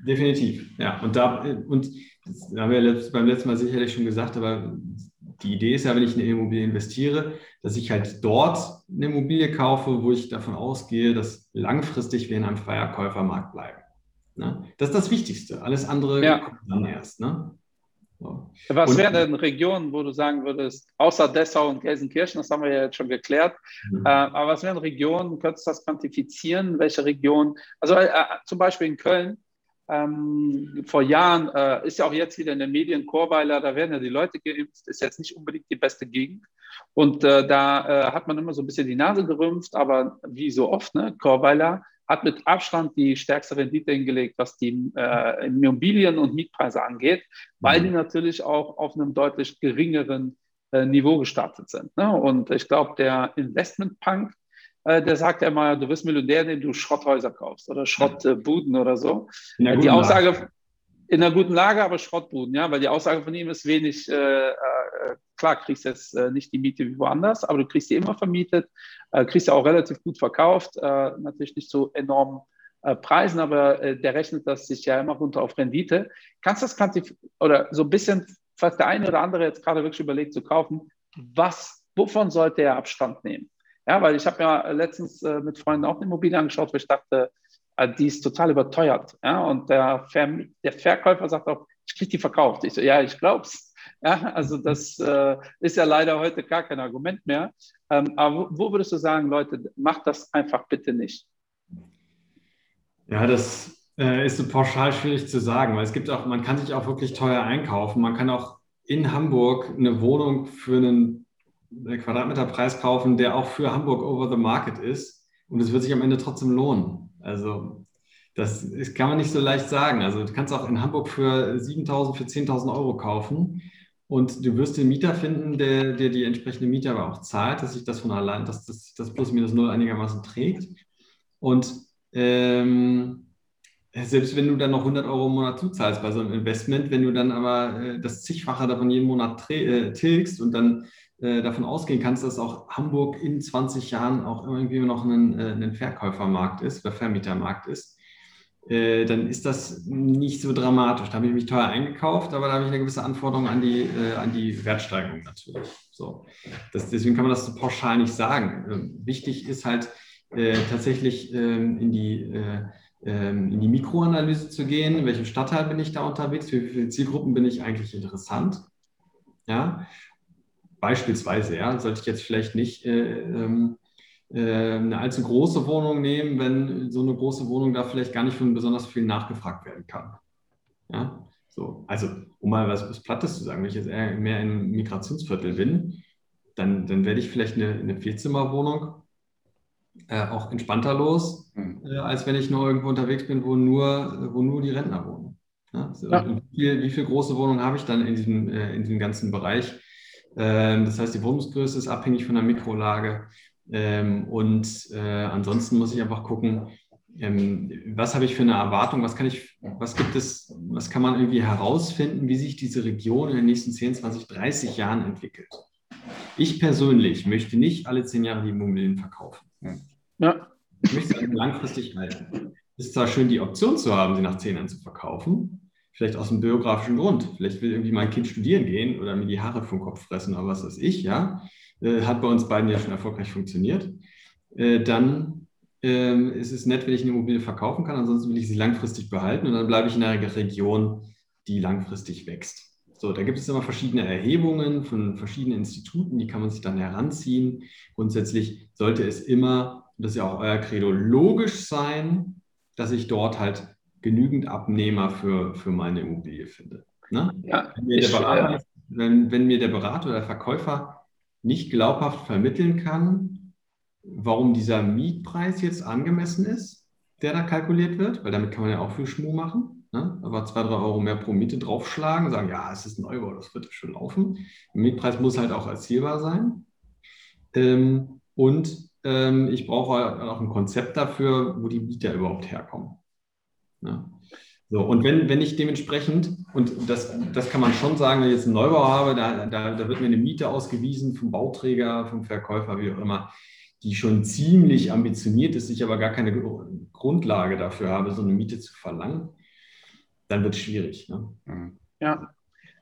Definitiv, ja. Und da, und das haben wir beim letzten Mal sicherlich schon gesagt, aber die Idee ist ja, wenn ich in eine Immobilie investiere, dass ich halt dort eine Immobilie kaufe, wo ich davon ausgehe, dass langfristig wir in einem Verkäufermarkt bleiben. Ne? Das ist das Wichtigste. Alles andere ja. kommt dann erst. Ne?
So. Was wären denn Regionen, wo du sagen würdest, außer Dessau und Gelsenkirchen, das haben wir ja jetzt schon geklärt, mhm. äh, aber was wären Regionen, könntest du das quantifizieren? Welche Regionen? Also äh, zum Beispiel in Köln, ähm, vor Jahren äh, ist ja auch jetzt wieder in den Medien Chorweiler, da werden ja die Leute geimpft, ist jetzt nicht unbedingt die beste Gegend. Und äh, da äh, hat man immer so ein bisschen die Nase gerümpft, aber wie so oft, ne, Chorweiler hat mit Abstand die stärkste Rendite hingelegt, was die äh, Immobilien- und Mietpreise angeht, weil mhm. die natürlich auch auf einem deutlich geringeren äh, Niveau gestartet sind. Ne? Und ich glaube, der Investmentpunk, äh, der sagt ja immer, du wirst Millionär, indem du Schrotthäuser kaufst oder Schrottbuden oder so. Die Aussage Lage. in einer guten Lage, aber Schrottbuden, ja, weil die Aussage von ihm ist wenig, äh, äh klar, kriegst jetzt äh, nicht die Miete wie woanders, aber du kriegst sie immer vermietet, äh, kriegst sie auch relativ gut verkauft, äh, natürlich nicht so enorm Preisen, aber der rechnet das sich ja immer runter auf Rendite. Kannst du das quantifizieren oder so ein bisschen, falls der eine oder andere jetzt gerade wirklich überlegt zu kaufen, was, wovon sollte er Abstand nehmen? Ja, weil ich habe ja letztens mit Freunden auch eine Immobilie angeschaut, wo ich dachte, äh, die ist total überteuert. Ja, und der, Ver der Verkäufer sagt auch, ich kriege die verkauft. Ich so, ja, ich glaube es. Ja, also das äh, ist ja leider heute gar kein Argument mehr. Ähm, aber wo, würdest du sagen, Leute, macht das einfach bitte nicht?
Ja, das äh, ist so pauschal schwierig zu sagen, weil es gibt auch, man kann sich auch wirklich teuer einkaufen. Man kann auch in Hamburg eine Wohnung für einen Quadratmeterpreis kaufen, der auch für Hamburg over the market ist. Und es wird sich am Ende trotzdem lohnen. Also das kann man nicht so leicht sagen. Also du kannst auch in Hamburg für 7.000, für 10.000 Euro kaufen und du wirst den Mieter finden, der, der die entsprechende Miete aber auch zahlt, dass sich das von allein, dass das, das plus minus null einigermaßen trägt. Und ähm, selbst wenn du dann noch 100 Euro im Monat zuzahlst bei so einem Investment, wenn du dann aber äh, das zigfache davon jeden Monat äh, tilgst und dann äh, davon ausgehen kannst, dass auch Hamburg in 20 Jahren auch irgendwie noch ein, äh, ein Verkäufermarkt ist oder Vermietermarkt ist, äh, dann ist das nicht so dramatisch. Da habe ich mich teuer eingekauft, aber da habe ich eine gewisse Anforderung an die, äh, an die Wertsteigerung natürlich. So. Das, deswegen kann man das so pauschal nicht sagen. Ähm, wichtig ist halt äh, tatsächlich ähm, in die ähm, in die Mikroanalyse zu gehen, in welchem Stadtteil bin ich da unterwegs, für wie viele Zielgruppen bin ich eigentlich interessant. Ja, beispielsweise, ja, sollte ich jetzt vielleicht nicht äh, ähm, äh, eine allzu große Wohnung nehmen, wenn so eine große Wohnung da vielleicht gar nicht von besonders viel nachgefragt werden kann. Ja, so, also um mal was, was Plattes zu sagen, wenn ich jetzt eher mehr in einem Migrationsviertel bin, dann, dann werde ich vielleicht eine, eine Vierzimmerwohnung äh, auch entspannter los, mhm. äh, als wenn ich nur irgendwo unterwegs bin, wo nur, wo nur die Rentner wohnen. Ja, so, ja. Wie, viel, wie viele große Wohnungen habe ich dann in diesem, äh, in diesem ganzen Bereich? Ähm, das heißt, die Wohnungsgröße ist abhängig von der Mikrolage. Ähm, und äh, ansonsten muss ich einfach gucken, ähm, was habe ich für eine Erwartung, was kann ich, was gibt es, was kann man irgendwie herausfinden, wie sich diese Region in den nächsten 10, 20, 30 Jahren entwickelt. Ich persönlich möchte nicht alle zehn Jahre die Immobilien verkaufen. Ja. Ich möchte sie langfristig halten. Es ist zwar schön, die Option zu haben, sie nach zehn Jahren zu verkaufen, vielleicht aus einem biografischen Grund. Vielleicht will irgendwie mein Kind studieren gehen oder mir die Haare vom Kopf fressen oder was weiß ich, ja. Äh, hat bei uns beiden ja schon erfolgreich funktioniert. Äh, dann äh, ist es nett, wenn ich eine Immobilie verkaufen kann. Ansonsten will ich sie langfristig behalten und dann bleibe ich in einer Region, die langfristig wächst. So, da gibt es immer verschiedene Erhebungen von verschiedenen Instituten, die kann man sich dann heranziehen. Grundsätzlich sollte es immer, das ist ja auch euer Credo, logisch sein, dass ich dort halt genügend Abnehmer für, für meine Immobilie finde. Ne? Ja, wenn, mir ich, Berater, äh, wenn, wenn mir der Berater oder der Verkäufer nicht glaubhaft vermitteln kann, warum dieser Mietpreis jetzt angemessen ist, der da kalkuliert wird, weil damit kann man ja auch viel Schmuh machen. Ne? Aber zwei, drei Euro mehr pro Miete draufschlagen, sagen, ja, es ist ein Euro, das wird schon laufen. Der Mietpreis muss halt auch erzielbar sein. Ähm, und ähm, ich brauche auch ein Konzept dafür, wo die Mieter überhaupt herkommen. Ja. So, und wenn, wenn ich dementsprechend, und das, das kann man schon sagen, wenn ich jetzt einen Neubau habe, da, da, da wird mir eine Miete ausgewiesen vom Bauträger, vom Verkäufer, wie auch immer, die schon ziemlich ambitioniert ist, ich aber gar keine Grundlage dafür habe, so eine Miete zu verlangen, dann wird es schwierig. Ne?
Mhm. Ja.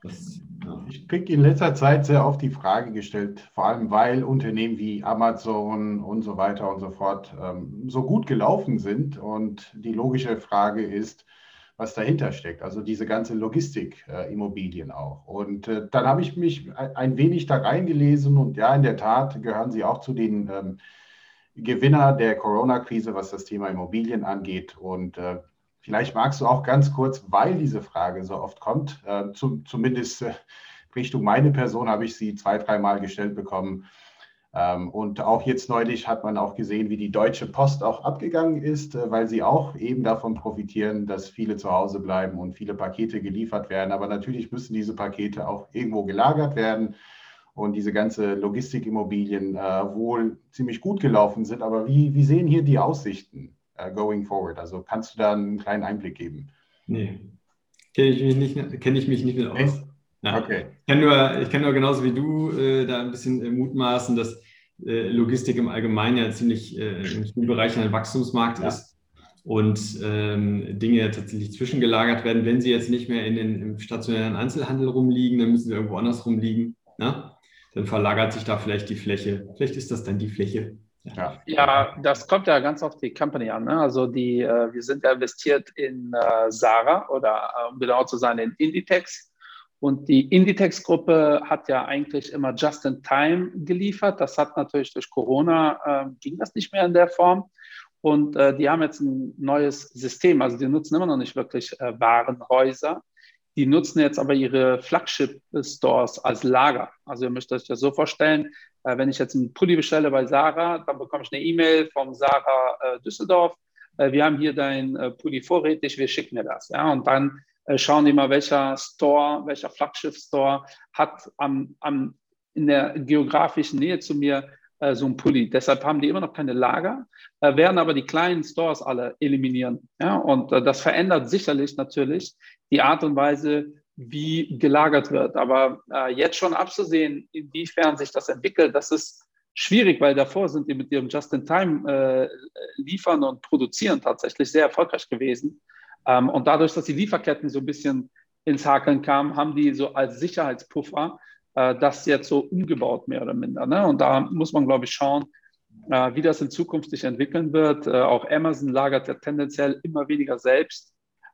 Das, ja. Ich kriege in letzter Zeit sehr oft die Frage gestellt, vor allem weil Unternehmen wie Amazon und so weiter und so fort ähm, so gut gelaufen sind. Und die logische Frage ist, was dahinter steckt, also diese ganze Logistik, äh, auch. Und äh, dann habe ich mich ein wenig da reingelesen und ja, in der Tat gehören sie auch zu den ähm, Gewinner der Corona-Krise, was das Thema Immobilien angeht. Und äh, vielleicht magst du auch ganz kurz, weil diese Frage so oft kommt, äh, zu, zumindest äh, Richtung meine Person habe ich sie zwei, dreimal gestellt bekommen, und auch jetzt neulich hat man auch gesehen, wie die Deutsche Post auch abgegangen ist, äh, weil sie auch eben davon profitieren, dass viele zu Hause bleiben und viele Pakete geliefert werden. Aber natürlich müssen diese Pakete auch irgendwo gelagert werden und diese ganze Logistikimmobilien äh, wohl ziemlich gut gelaufen sind. Aber wie, wie sehen hier die Aussichten äh, going forward? Also kannst du da einen kleinen Einblick geben?
Nee, kenne ich mich nicht, kenn ich mich nicht mehr aus. Ja. Okay. Ich kann, nur, ich kann nur genauso wie du äh, da ein bisschen äh, mutmaßen, dass Logistik im Allgemeinen ja ziemlich äh, im Spielbereich ein Wachstumsmarkt ja. ist und ähm, Dinge tatsächlich zwischengelagert werden. Wenn sie jetzt nicht mehr in den, im stationären Einzelhandel rumliegen, dann müssen sie irgendwo anders rumliegen. Ne? Dann verlagert sich da vielleicht die Fläche. Vielleicht ist das dann die Fläche.
Ja, ja das kommt ja ganz auf die Company an. Ne? Also die, äh, wir sind ja investiert in äh, Sarah oder um genau zu sein in Inditex und die Inditex-Gruppe hat ja eigentlich immer just in time geliefert. Das hat natürlich durch Corona, äh, ging das nicht mehr in der Form. Und äh, die haben jetzt ein neues System. Also die nutzen immer noch nicht wirklich äh, Warenhäuser. Die nutzen jetzt aber ihre Flagship-Stores als Lager. Also ihr müsst euch das so vorstellen, äh, wenn ich jetzt einen Pulli bestelle bei Sarah, dann bekomme ich eine E-Mail vom Sarah äh, Düsseldorf. Äh, wir haben hier dein Pulli vorrätig, wir schicken dir das. Ja? Und dann schauen die mal, welcher Store, welcher Flaggschiff-Store hat am, am, in der geografischen Nähe zu mir äh, so ein Pulli. Deshalb haben die immer noch keine Lager, äh, werden aber die kleinen Stores alle eliminieren. Ja? Und äh, das verändert sicherlich natürlich die Art und Weise, wie gelagert wird. Aber äh, jetzt schon abzusehen, inwiefern sich das entwickelt, das ist schwierig, weil davor sind die mit ihrem Just-in-Time äh, und produzieren tatsächlich sehr erfolgreich gewesen. Ähm, und dadurch, dass die Lieferketten so ein bisschen ins Hakeln kamen, haben die so als Sicherheitspuffer äh, das jetzt so umgebaut, mehr oder minder. Ne? Und da muss man, glaube ich, schauen, äh, wie das in Zukunft sich entwickeln wird. Äh, auch Amazon lagert ja tendenziell immer weniger selbst.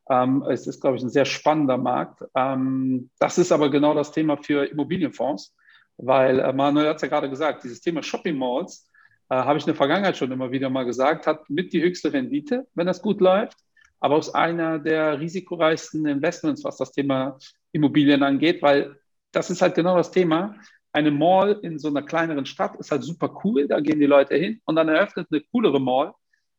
Ähm, es ist, glaube ich, ein sehr spannender Markt. Ähm, das ist aber genau das Thema für Immobilienfonds, weil äh, Manuel hat es ja gerade gesagt, dieses Thema Shopping Malls, äh, habe ich in der Vergangenheit schon immer wieder mal gesagt, hat mit die höchste Rendite, wenn das gut läuft aber aus einer der risikoreichsten Investments, was das Thema Immobilien angeht, weil das ist halt genau das Thema. Eine Mall in so einer kleineren Stadt ist halt super cool, da gehen die Leute hin und dann eröffnet eine coolere Mall.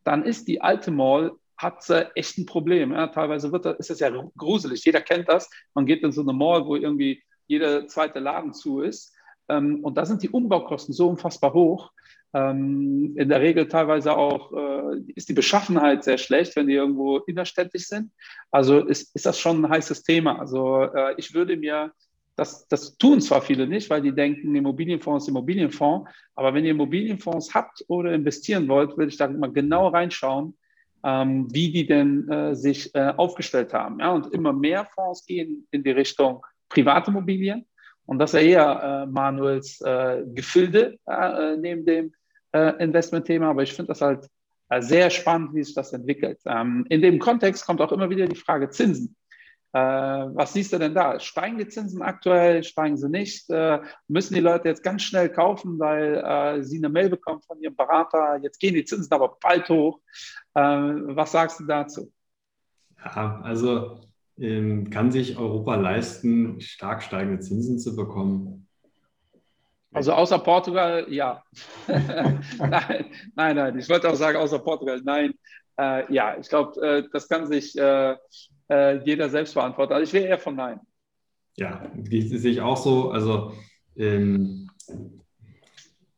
Dann ist die alte Mall hat äh, echt ein Problem. Ja, teilweise wird das, ist es ja gruselig. Jeder kennt das. Man geht in so eine Mall, wo irgendwie jeder zweite Laden zu ist. Ähm, und da sind die Umbaukosten so unfassbar hoch, ähm, in der Regel teilweise auch äh, ist die Beschaffenheit sehr schlecht, wenn die irgendwo innerstädtisch sind. Also ist, ist das schon ein heißes Thema. Also äh, ich würde mir, das, das tun zwar viele nicht, weil die denken, Immobilienfonds Immobilienfonds, aber wenn ihr Immobilienfonds habt oder investieren wollt, würde ich da mal genau reinschauen, ähm, wie die denn äh, sich äh, aufgestellt haben. Ja? Und immer mehr Fonds gehen in die Richtung Privatimmobilien. Und das ist eher äh, Manuels äh, Gefilde äh, neben dem äh, Investmentthema, aber ich finde das halt äh, sehr spannend, wie sich das entwickelt. Ähm, in dem Kontext kommt auch immer wieder die Frage Zinsen. Äh, was siehst du denn da? Steigen die Zinsen aktuell? Steigen sie nicht? Äh, müssen die Leute jetzt ganz schnell kaufen, weil äh, sie eine Mail bekommen von ihrem Berater? Jetzt gehen die Zinsen aber bald hoch. Äh, was sagst du dazu?
Ja, also kann sich Europa leisten, stark steigende Zinsen zu bekommen?
Also außer Portugal, ja. nein, nein, nein, ich wollte auch sagen, außer Portugal, nein. Äh, ja, ich glaube, äh, das kann sich äh, äh, jeder selbst beantworten. Also ich wäre eher von nein.
Ja, das sehe ich auch so. Also, ähm,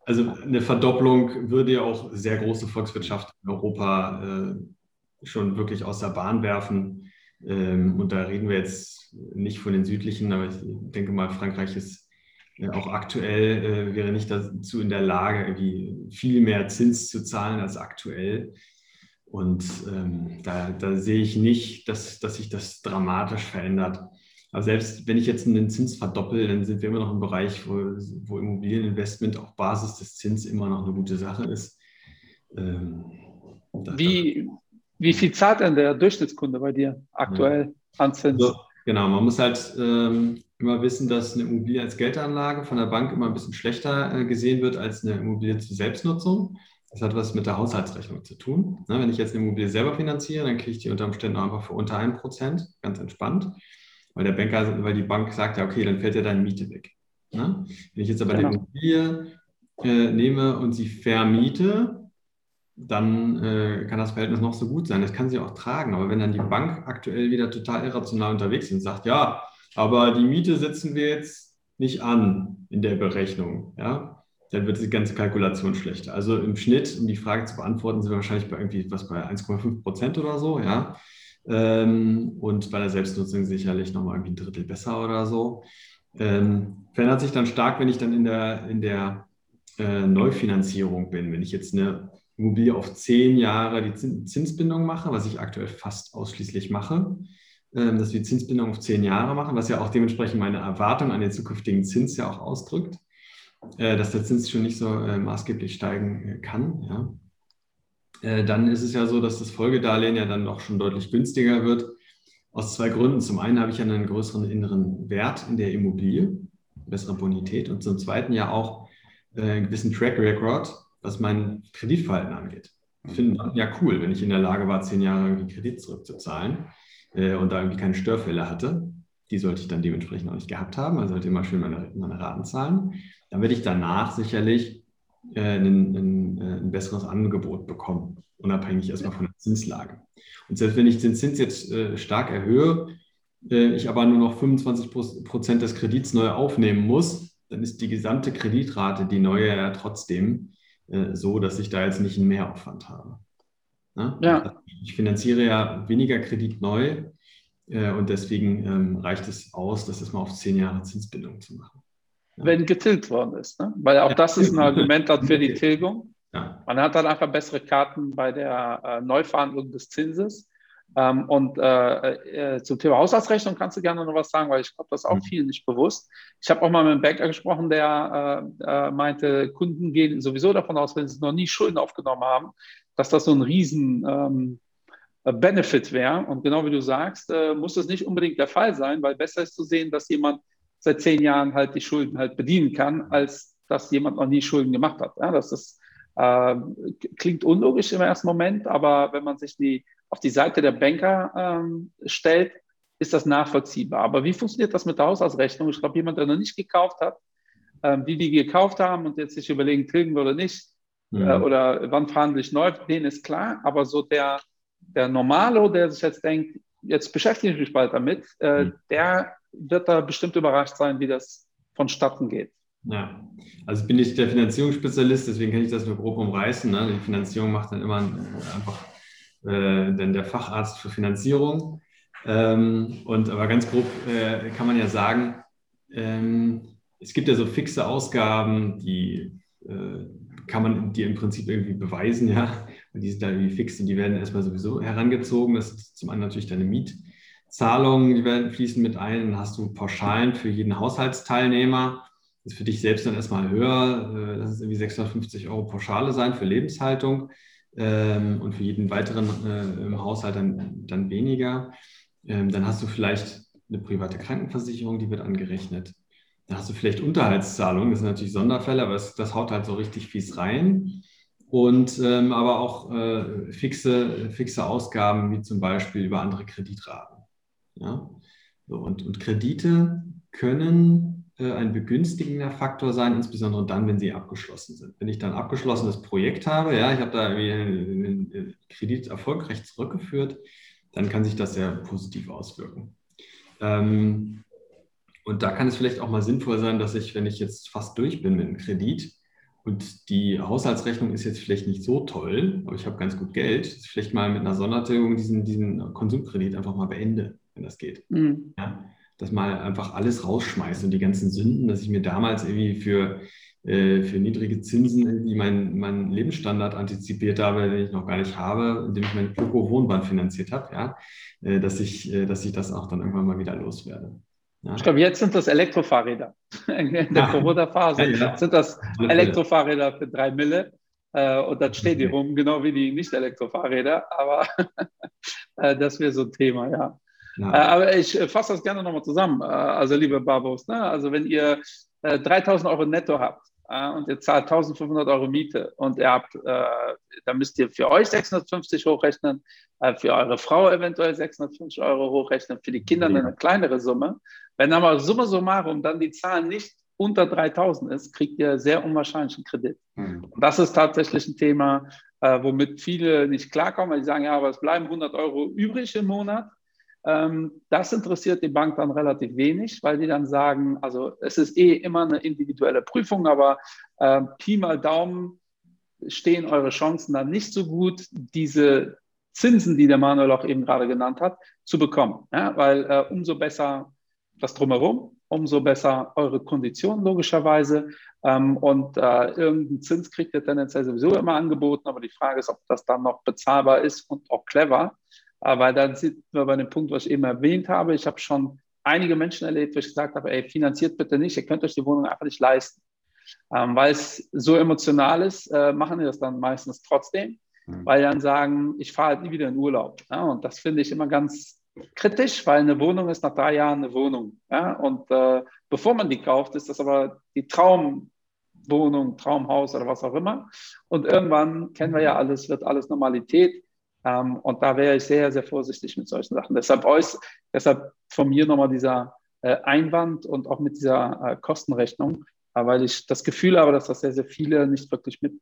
also eine Verdopplung würde ja auch sehr große Volkswirtschaften in Europa äh, schon wirklich aus der Bahn werfen. Ähm, und da reden wir jetzt nicht von den südlichen, aber ich denke mal, Frankreich ist äh, auch aktuell, äh, wäre nicht dazu in der Lage, irgendwie viel mehr Zins zu zahlen als aktuell. Und ähm, da, da, sehe ich nicht, dass, dass sich das dramatisch verändert. Aber selbst wenn ich jetzt einen Zins verdoppel, dann sind wir immer noch im Bereich, wo, wo Immobilieninvestment auf Basis des Zins immer noch eine gute Sache ist.
Ähm, wie, wie viel zahlt denn der Durchschnittskunde bei dir aktuell ja. an Zins? Also,
genau, man muss halt ähm, immer wissen, dass eine Immobilie als Geldanlage von der Bank immer ein bisschen schlechter äh, gesehen wird als eine Immobilie zur Selbstnutzung. Das hat was mit der Haushaltsrechnung zu tun. Ne, wenn ich jetzt eine Immobilie selber finanziere, dann kriege ich die unter Umständen einfach für unter 1%, ganz entspannt. Weil der Banker, weil die Bank sagt ja, okay, dann fällt ja deine Miete weg. Ne? Wenn ich jetzt aber genau. eine Immobilie äh, nehme und sie vermiete, dann äh, kann das Verhältnis noch so gut sein. Das kann sie auch tragen. Aber wenn dann die Bank aktuell wieder total irrational unterwegs ist und sagt, ja, aber die Miete setzen wir jetzt nicht an in der Berechnung, ja, dann wird die ganze Kalkulation schlechter. Also im Schnitt, um die Frage zu beantworten, sind wir wahrscheinlich bei irgendwie was bei 1,5 Prozent oder so, ja. Ähm, und bei der Selbstnutzung sicherlich nochmal irgendwie ein Drittel besser oder so. Ähm, verändert sich dann stark, wenn ich dann in der, in der äh, Neufinanzierung bin. Wenn ich jetzt eine Immobilie auf zehn Jahre die Zinsbindung mache, was ich aktuell fast ausschließlich mache, ähm, dass wir Zinsbindung auf zehn Jahre machen, was ja auch dementsprechend meine Erwartung an den zukünftigen Zins ja auch ausdrückt, äh, dass der Zins schon nicht so äh, maßgeblich steigen äh, kann. Ja. Dann ist es ja so, dass das Folgedarlehen ja dann doch schon deutlich günstiger wird. Aus zwei Gründen. Zum einen habe ich ja einen größeren inneren Wert in der Immobilie, bessere Bonität und zum zweiten ja auch einen gewissen Track Record, was mein Kreditverhalten angeht. Ich finde ja cool, wenn ich in der Lage war, zehn Jahre irgendwie Kredit zurückzuzahlen äh, und da irgendwie keine Störfälle hatte. Die sollte ich dann dementsprechend auch nicht gehabt haben. Also sollte immer schön meine, meine Raten zahlen. Dann werde ich danach sicherlich äh, ein, ein, äh, ein, besseres Angebot bekommen, unabhängig erstmal von der Zinslage. Und selbst wenn ich den Zins jetzt äh, stark erhöhe, äh, ich aber nur noch 25 Prozent des Kredits neu aufnehmen muss, dann ist die gesamte Kreditrate, die neue, ja trotzdem äh, so, dass ich da jetzt nicht einen Mehraufwand habe. Ne? Ja. Ich finanziere ja weniger Kredit neu äh, und deswegen ähm, reicht es aus, das mal auf zehn Jahre Zinsbindung zu machen.
Ja. Wenn getilgt worden ist, ne? weil auch ja. das ist ein Argument dann für die Tilgung. Man hat dann einfach bessere Karten bei der äh, Neuverhandlung des Zinses. Ähm, und äh, äh, zum Thema Haushaltsrechnung kannst du gerne noch was sagen, weil ich glaube, das ist auch mhm. vielen nicht bewusst. Ich habe auch mal mit einem Banker gesprochen, der äh, äh, meinte, Kunden gehen sowieso davon aus, wenn sie noch nie Schulden aufgenommen haben, dass das so ein riesen ähm, äh, Benefit wäre. Und genau wie du sagst, äh, muss das nicht unbedingt der Fall sein, weil besser ist zu sehen, dass jemand seit zehn Jahren halt die Schulden halt bedienen kann, als dass jemand noch nie Schulden gemacht hat. Ja, das ist, äh, klingt unlogisch im ersten Moment, aber wenn man sich die, auf die Seite der Banker ähm, stellt, ist das nachvollziehbar. Aber wie funktioniert das mit der Haushaltsrechnung? Ich glaube, jemand, der noch nicht gekauft hat, ähm, die, die gekauft haben und jetzt sich überlegen, tilgen wir oder nicht, mhm. äh, oder wann verhandle ich neu, denen ist klar, aber so der, der Normalo, der sich jetzt denkt, jetzt beschäftige ich mich bald damit, äh, mhm. der wird da bestimmt überrascht sein, wie das vonstatten geht.
Ja, also bin ich der Finanzierungsspezialist, deswegen kann ich das nur grob umreißen. Ne? Die Finanzierung macht dann immer einfach äh, denn der Facharzt für Finanzierung. Ähm, und aber ganz grob äh, kann man ja sagen, ähm, es gibt ja so fixe Ausgaben, die äh, kann man die im Prinzip irgendwie beweisen, ja. Und die sind da irgendwie fix und die werden erstmal sowieso herangezogen. Das ist zum einen natürlich deine Mietzahlungen, die werden fließen mit ein. Dann hast du Pauschalen für jeden Haushaltsteilnehmer. Das ist für dich selbst dann erstmal höher. Äh, das ist irgendwie 650 Euro Pauschale sein für Lebenshaltung ähm, und für jeden weiteren äh, im Haushalt dann, dann weniger. Ähm, dann hast du vielleicht eine private Krankenversicherung, die wird angerechnet. Da hast du vielleicht Unterhaltszahlungen, das sind natürlich Sonderfälle, aber das, das haut halt so richtig fies rein. Und ähm, aber auch äh, fixe, fixe Ausgaben, wie zum Beispiel über andere Kreditraten. Ja? So, und, und Kredite können ein begünstigender Faktor sein, insbesondere dann, wenn sie abgeschlossen sind. Wenn ich dann ein abgeschlossenes Projekt habe, ja, ich habe da einen, Kredit erfolgreich zurückgeführt, dann kann sich das sehr positiv auswirken. Ähm, und da kann es vielleicht auch mal sinnvoll sein, dass ich, wenn ich jetzt fast durch bin mit dem Kredit und die Haushaltsrechnung ist jetzt vielleicht nicht so toll, aber ich habe ganz gut Geld, vielleicht mal mit einer Sondertilgung diesen, diesen Konsumkredit einfach mal beende, wenn das geht. Mhm. Ja, dass mal einfach alles rausschmeißt und die ganzen Sünden, dass ich mir damals irgendwie für, äh, für niedrige Zinsen irgendwie meinen mein Lebensstandard antizipiert habe, den ich noch gar nicht habe, indem ich meine Plöko-Wohnbahn finanziert habe, ja, äh, dass, ich, äh, dass ich das auch dann irgendwann mal wieder loswerde.
Ja. Ich glaube, jetzt sind das Elektrofahrräder. In der ja. Corona-Phase ja, sind das Elektrofahrräder für drei Mille. Äh, und dann steht die rum, genau wie die Nicht-Elektrofahrräder. Aber äh, das wäre so ein Thema, ja. Äh, aber ich fasse das gerne nochmal zusammen. Äh, also, liebe Barbos, ne? also wenn ihr 3000 äh, Euro netto habt, und ihr zahlt 1500 Euro Miete und ihr habt, äh, dann müsst ihr für euch 650 hochrechnen, äh, für eure Frau eventuell 650 Euro hochrechnen, für die Kinder ja. eine kleinere Summe. Wenn aber summa summarum dann die Zahl nicht unter 3000 ist, kriegt ihr sehr unwahrscheinlich einen Kredit. Mhm. Und das ist tatsächlich ein Thema, äh, womit viele nicht klarkommen, weil sie sagen, ja, aber es bleiben 100 Euro übrig im Monat. Ähm, das interessiert die Bank dann relativ wenig, weil die dann sagen, also es ist eh immer eine individuelle Prüfung, aber äh, Pi mal Daumen stehen eure Chancen dann nicht so gut, diese Zinsen, die der Manuel auch eben gerade genannt hat, zu bekommen. Ja? Weil äh, umso besser das drumherum, umso besser eure Konditionen logischerweise. Ähm, und äh, irgendeinen Zins kriegt ihr tendenziell sowieso immer angeboten, aber die Frage ist, ob das dann noch bezahlbar ist und auch clever. Aber dann sind wir bei dem Punkt, was ich eben erwähnt habe. Ich habe schon einige Menschen erlebt, wo ich gesagt habe, ey, finanziert bitte nicht, ihr könnt euch die Wohnung einfach nicht leisten. Ähm, weil es so emotional ist, äh, machen die das dann meistens trotzdem, mhm. weil dann sagen, ich fahre halt nie wieder in Urlaub. Ja? Und das finde ich immer ganz kritisch, weil eine Wohnung ist nach drei Jahren eine Wohnung. Ja? Und äh, bevor man die kauft, ist das aber die Traumwohnung, Traumhaus oder was auch immer. Und irgendwann kennen wir ja alles, wird alles Normalität. Ähm, und da wäre ich sehr, sehr vorsichtig mit solchen Sachen. Deshalb, euch, deshalb von mir nochmal dieser äh, Einwand und auch mit dieser äh, Kostenrechnung, äh, weil ich das Gefühl habe, dass das sehr, sehr viele nicht wirklich mit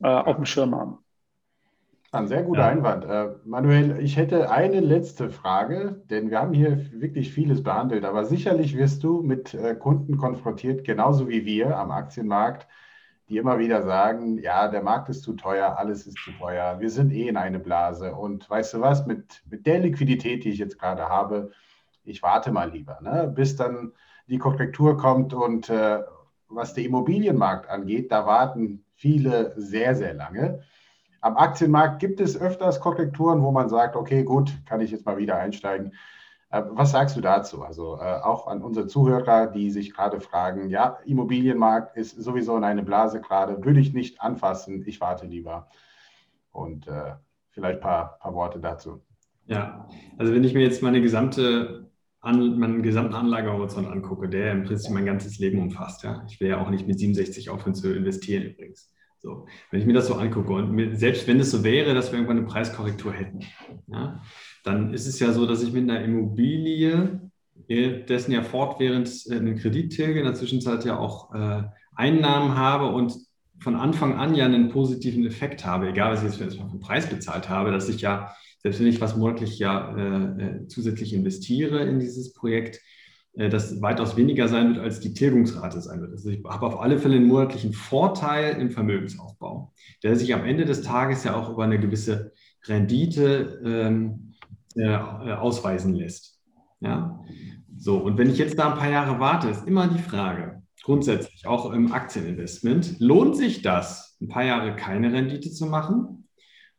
äh, auf dem Schirm haben.
Ein sehr guter ja. Einwand. Äh, Manuel, ich hätte eine letzte Frage, denn wir haben hier wirklich vieles behandelt, aber sicherlich wirst du mit äh, Kunden konfrontiert, genauso wie wir am Aktienmarkt, die immer wieder sagen, ja, der Markt ist zu teuer, alles ist zu teuer, wir sind eh in eine Blase und weißt du was, mit, mit der Liquidität, die ich jetzt gerade habe, ich warte mal lieber, ne, bis dann die Korrektur kommt und äh, was der Immobilienmarkt angeht, da warten viele sehr, sehr lange. Am Aktienmarkt gibt es öfters Korrekturen, wo man sagt, okay, gut, kann ich jetzt mal wieder einsteigen. Äh, was sagst du dazu? Also äh, auch an unsere Zuhörer, die sich gerade fragen, ja, Immobilienmarkt ist sowieso in eine Blase gerade, würde ich nicht anfassen, ich warte lieber. Und äh, vielleicht ein paar, paar Worte dazu.
Ja, also wenn ich mir jetzt meine gesamte an, meinen gesamten Anlagehorizont angucke, der im Prinzip mein ganzes Leben umfasst, ja, ich will ja auch nicht mit 67 aufhören zu investieren übrigens. So, wenn ich mir das so angucke und mir, selbst wenn es so wäre, dass wir irgendwann eine Preiskorrektur hätten, ja, dann ist es ja so, dass ich mit einer Immobilie, dessen ja fortwährend äh, einen Kredit tilge, in der Zwischenzeit ja auch äh, Einnahmen habe und von Anfang an ja einen positiven Effekt habe, egal was ich jetzt für den Preis bezahlt habe, dass ich ja, selbst wenn ich was monatlich ja äh, äh zusätzlich investiere in dieses Projekt, äh, das weitaus weniger sein wird, als die Tilgungsrate sein wird. Also ich habe auf alle Fälle einen monatlichen Vorteil im Vermögensaufbau, der sich am Ende des Tages ja auch über eine gewisse Rendite ähm, äh, ausweisen lässt. Ja? So, und wenn ich jetzt da ein paar Jahre warte, ist immer die Frage, grundsätzlich auch im Aktieninvestment, lohnt sich das, ein paar Jahre keine Rendite zu machen,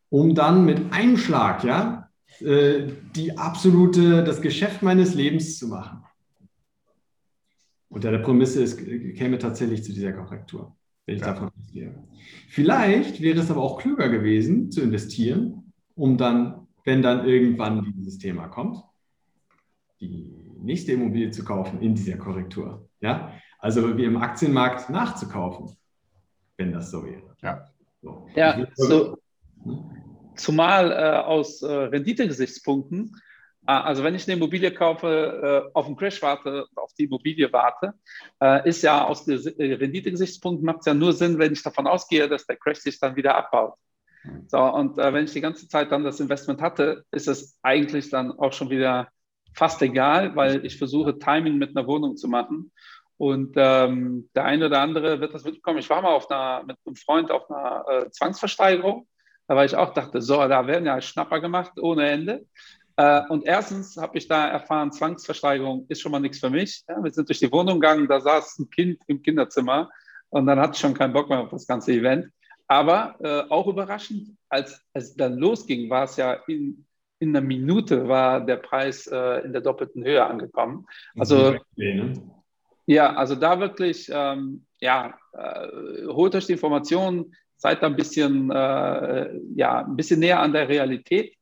um dann mit einem Schlag, ja, äh, die absolute, das Geschäft meines Lebens zu machen? Unter der Prämisse, es käme tatsächlich zu dieser Korrektur, wenn ich ja. davon ausgehe. Vielleicht wäre es aber auch klüger gewesen, zu investieren, um dann, wenn dann irgendwann dieses Thema kommt, die nächste Immobilie zu kaufen in dieser Korrektur. Ja? Also wie im Aktienmarkt nachzukaufen, wenn das so wäre.
Ja, so. ja so, zumal äh, aus äh, Renditegesichtspunkten Ah, also wenn ich eine Immobilie kaufe, äh, auf den Crash warte, auf die Immobilie warte, äh, ist ja aus dem äh, Renditegesichtspunkt macht es ja nur Sinn, wenn ich davon ausgehe, dass der Crash sich dann wieder abbaut. So, und wenn ich die ganze Zeit dann das Investment hatte, ist es eigentlich dann auch schon wieder fast egal, weil ich versuche, Timing mit einer Wohnung zu machen. Und ähm, der eine oder andere wird das mitbekommen. Ich war mal auf einer, mit einem Freund auf einer äh, Zwangsversteigerung, da war ich auch, dachte, so, da werden ja Schnapper gemacht ohne Ende. Äh, und erstens habe ich da erfahren, Zwangsversteigerung ist schon mal nichts für mich. Ja, wir sind durch die Wohnung gegangen, da saß ein Kind im Kinderzimmer und dann hatte ich schon keinen Bock mehr auf das ganze Event. Aber äh, auch überraschend, als es dann losging, war es ja in, in einer Minute war der Preis äh, in der doppelten Höhe angekommen. Also ne? ja, also da wirklich, ähm, ja, äh, holt euch die Informationen, seid da ein bisschen, äh, ja, ein bisschen näher an der Realität.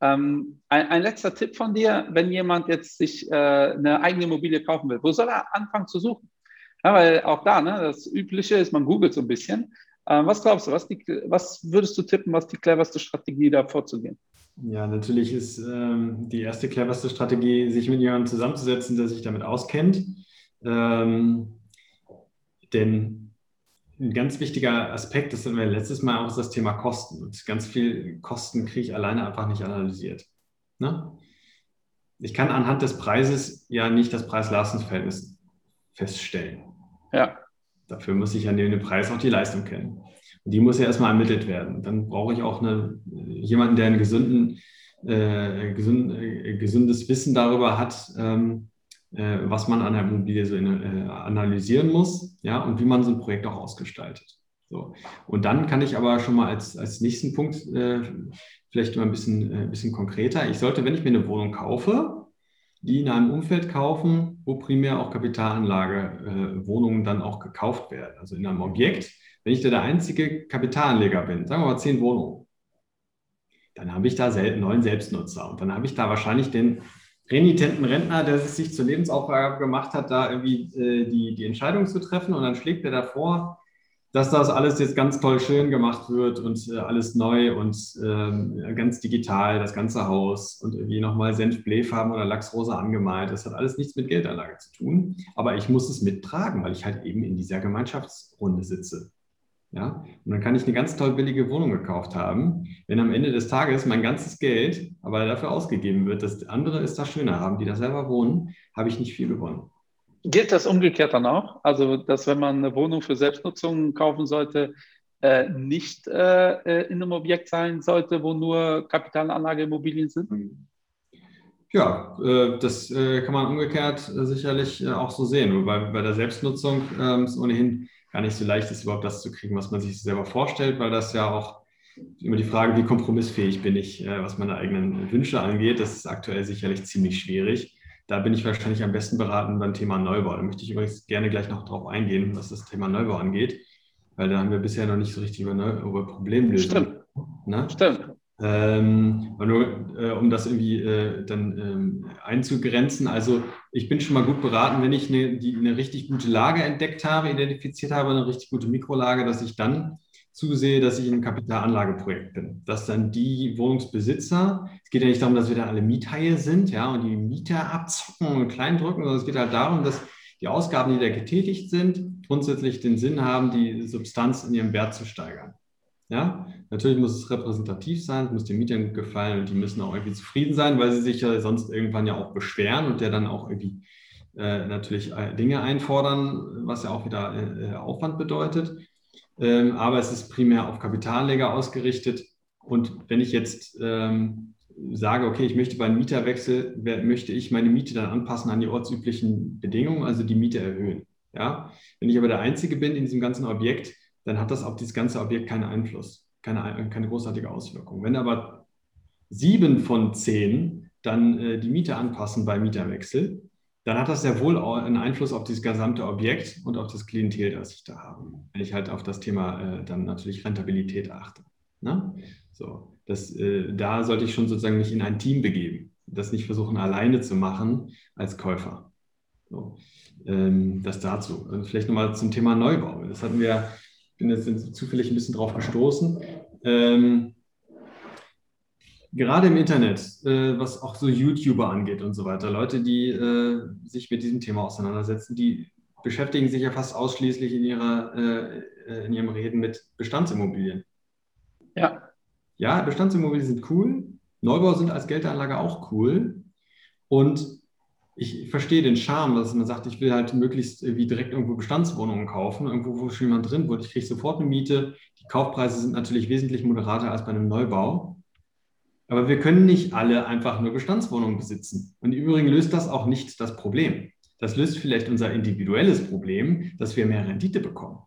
Ähm, ein, ein, letzter Tipp von dir, wenn jemand jetzt sich äh, eine eigene Immobilie kaufen will, wo soll er anfangen zu suchen? Ja, weil auch da, ne, das Übliche ist, man googelt so ein bisschen. Ähm, was glaubst du, was, die, was würdest du tippen, was die cleverste Strategie da vorzugehen?
Ja, natürlich ist ähm, die erste cleverste Strategie, sich mit jemandem zusammenzusetzen, der sich damit auskennt. Ähm, denn ein ganz wichtiger Aspekt, das hatten wir letztes Mal auch, ist das Thema Kosten. Und ganz viel Kosten kriege ich alleine einfach nicht analysiert. Ne? Ich kann anhand des Preises ja nicht das Preis-Leistungs-Verhältnis feststellen. Ja. Dafür muss ich an dem Preis auch die Leistung kennen. Und die muss ja erstmal ermittelt werden. Dann brauche ich auch eine, jemanden, der ein gesunden, äh, gesund, äh, gesundes Wissen darüber hat, ähm, äh, was man an der Immobilie so in, äh, analysieren muss ja, und wie man so ein Projekt auch ausgestaltet. So. Und dann kann ich aber schon mal als, als nächsten Punkt äh, vielleicht mal ein bisschen, äh, bisschen konkreter. Ich sollte, wenn ich mir eine Wohnung kaufe, die in einem Umfeld kaufen, wo primär auch Kapitalanlagewohnungen äh, dann auch gekauft werden. Also in einem Objekt, wenn ich da der einzige Kapitalanleger bin, sagen wir mal zehn Wohnungen, dann habe ich da neun Selbstnutzer und dann habe ich da wahrscheinlich den renitenten Rentner, der sich zur Lebensaufgabe gemacht hat, da irgendwie äh, die, die Entscheidung zu treffen und dann schlägt er davor, dass das alles jetzt ganz toll schön gemacht wird und äh, alles neu und äh, ganz digital, das ganze Haus und irgendwie nochmal Senfblähfarben oder Lachsrosa angemalt. Das hat alles nichts mit Geldanlage zu tun, aber ich muss es mittragen, weil ich halt eben in dieser Gemeinschaftsrunde sitze. Ja? Und dann kann ich eine ganz toll billige Wohnung gekauft haben. Wenn am Ende des Tages mein ganzes Geld aber dafür ausgegeben wird, dass andere es da schöner haben, die da selber wohnen, habe ich nicht viel gewonnen.
Gilt das umgekehrt dann auch? Also, dass wenn man eine Wohnung für Selbstnutzung kaufen sollte, äh, nicht äh, äh in einem Objekt sein sollte, wo nur Kapitalanlageimmobilien sind?
Ja, äh, das äh, kann man umgekehrt sicherlich auch so sehen. Wobei bei der Selbstnutzung ähm, ist ohnehin gar nicht so leicht ist, überhaupt das zu kriegen, was man sich selber vorstellt, weil das ja auch immer die Frage, wie kompromissfähig bin ich, was meine eigenen Wünsche angeht. Das ist aktuell sicherlich ziemlich schwierig. Da bin ich wahrscheinlich am besten beraten beim Thema Neubau. Da möchte ich übrigens gerne gleich noch drauf eingehen, was das Thema Neubau angeht, weil da haben wir bisher noch nicht so richtig über, Neu über Problemlösung.
Stimmt. Ne? Stimmt.
Ähm, nur, äh, um das irgendwie äh, dann ähm, einzugrenzen. Also ich bin schon mal gut beraten, wenn ich eine, die, eine richtig gute Lage entdeckt habe, identifiziert habe, eine richtig gute Mikrolage, dass ich dann zusehe, dass ich in einem Kapitalanlageprojekt bin. Dass dann die Wohnungsbesitzer, es geht ja nicht darum, dass wir da alle Miethaie sind, ja, und die Mieter abzocken und kleindrücken, sondern es geht halt darum, dass die Ausgaben, die da getätigt sind, grundsätzlich den Sinn haben, die Substanz in ihrem Wert zu steigern. Ja, natürlich muss es repräsentativ sein, es muss den Mietern gefallen und die müssen auch irgendwie zufrieden sein, weil sie sich ja sonst irgendwann ja auch beschweren und der dann auch irgendwie äh, natürlich äh, Dinge einfordern, was ja auch wieder äh, Aufwand bedeutet ähm, aber es ist primär auf Kapitalanleger ausgerichtet. Und wenn ich jetzt ähm, sage, okay, ich möchte bei einem Mieterwechsel, möchte ich meine Miete dann anpassen an die ortsüblichen Bedingungen, also die Miete erhöhen. Ja? Wenn ich aber der Einzige bin in diesem ganzen Objekt, dann hat das auf dieses ganze Objekt keinen Einfluss, keine, keine großartige Auswirkung. Wenn aber sieben von zehn dann äh, die Miete anpassen bei Mieterwechsel, dann hat das sehr wohl einen Einfluss auf dieses gesamte Objekt und auf das Klientel, das ich da habe. Wenn ich halt auf das Thema äh, dann natürlich Rentabilität achte. Ne? So, das, äh, da sollte ich schon sozusagen mich in ein Team begeben. Das nicht versuchen, alleine zu machen als Käufer. So, ähm, das dazu. Und vielleicht nochmal zum Thema Neubau. Das hatten wir, ich bin jetzt zufällig ein bisschen drauf gestoßen. Ähm, gerade im Internet, äh, was auch so YouTuber angeht und so weiter, Leute, die äh, sich mit diesem Thema auseinandersetzen, die beschäftigen sich ja fast ausschließlich in, ihrer, äh, in ihrem Reden mit Bestandsimmobilien. Ja. Ja, Bestandsimmobilien sind cool. Neubau sind als Geldanlage auch cool. Und ich verstehe den Charme, dass man sagt, ich will halt möglichst wie direkt irgendwo Bestandswohnungen kaufen, irgendwo, wo schon jemand drin wohnt. Ich kriege sofort eine Miete. Die Kaufpreise sind natürlich wesentlich moderater als bei einem Neubau. Aber wir können nicht alle einfach nur Bestandswohnungen besitzen. Und im Übrigen löst das auch nicht das Problem. Das löst vielleicht unser individuelles Problem, dass wir mehr Rendite bekommen.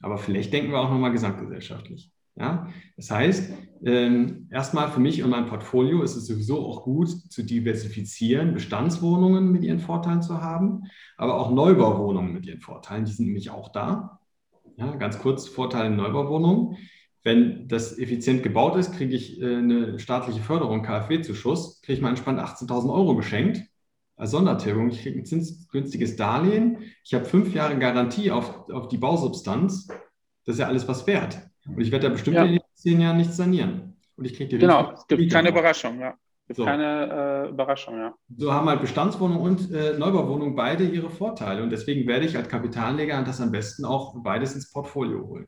Aber vielleicht denken wir auch nochmal gesamtgesellschaftlich. Ja? Das heißt, ähm, erstmal für mich und mein Portfolio ist es sowieso auch gut zu diversifizieren, Bestandswohnungen mit ihren Vorteilen zu haben, aber auch Neubauwohnungen mit ihren Vorteilen, die sind nämlich auch da. Ja, ganz kurz, Vorteile Neubauwohnungen. Wenn das effizient gebaut ist, kriege ich äh, eine staatliche Förderung, KfW-Zuschuss, kriege ich mal entspannt 18.000 Euro geschenkt als Sondertilgung. Ich kriege ein zinsgünstiges Darlehen. Ich habe fünf Jahre Garantie auf, auf die Bausubstanz. Das ist ja alles was wert. Und ich werde da bestimmt ja. in den zehn Jahren nichts sanieren. Und ich kriege die
Genau, es gibt keine Überraschung, ja. Es gibt so. keine äh, Überraschung, ja.
So haben halt Bestandswohnung und äh, Neubauwohnung beide ihre Vorteile. Und deswegen werde ich als Kapitalanleger das am besten auch beides ins Portfolio holen.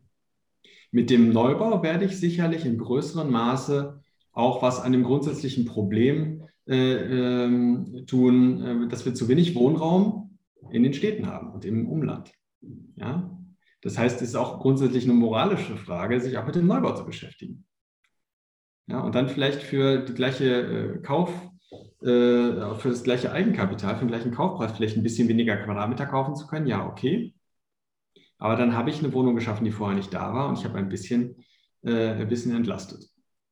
Mit dem Neubau werde ich sicherlich in größerem Maße auch was an dem grundsätzlichen Problem äh, ähm, tun, äh, dass wir zu wenig Wohnraum in den Städten haben und im Umland. Ja? Das heißt, es ist auch grundsätzlich eine moralische Frage, sich auch mit dem Neubau zu beschäftigen. Ja, und dann vielleicht für die gleiche äh, Kauf, äh, für das gleiche Eigenkapital, für den gleichen Kaufpreis vielleicht ein bisschen weniger Quadratmeter kaufen zu können. Ja, okay. Aber dann habe ich eine Wohnung geschaffen, die vorher nicht da war und ich habe ein bisschen, äh, ein bisschen entlastet.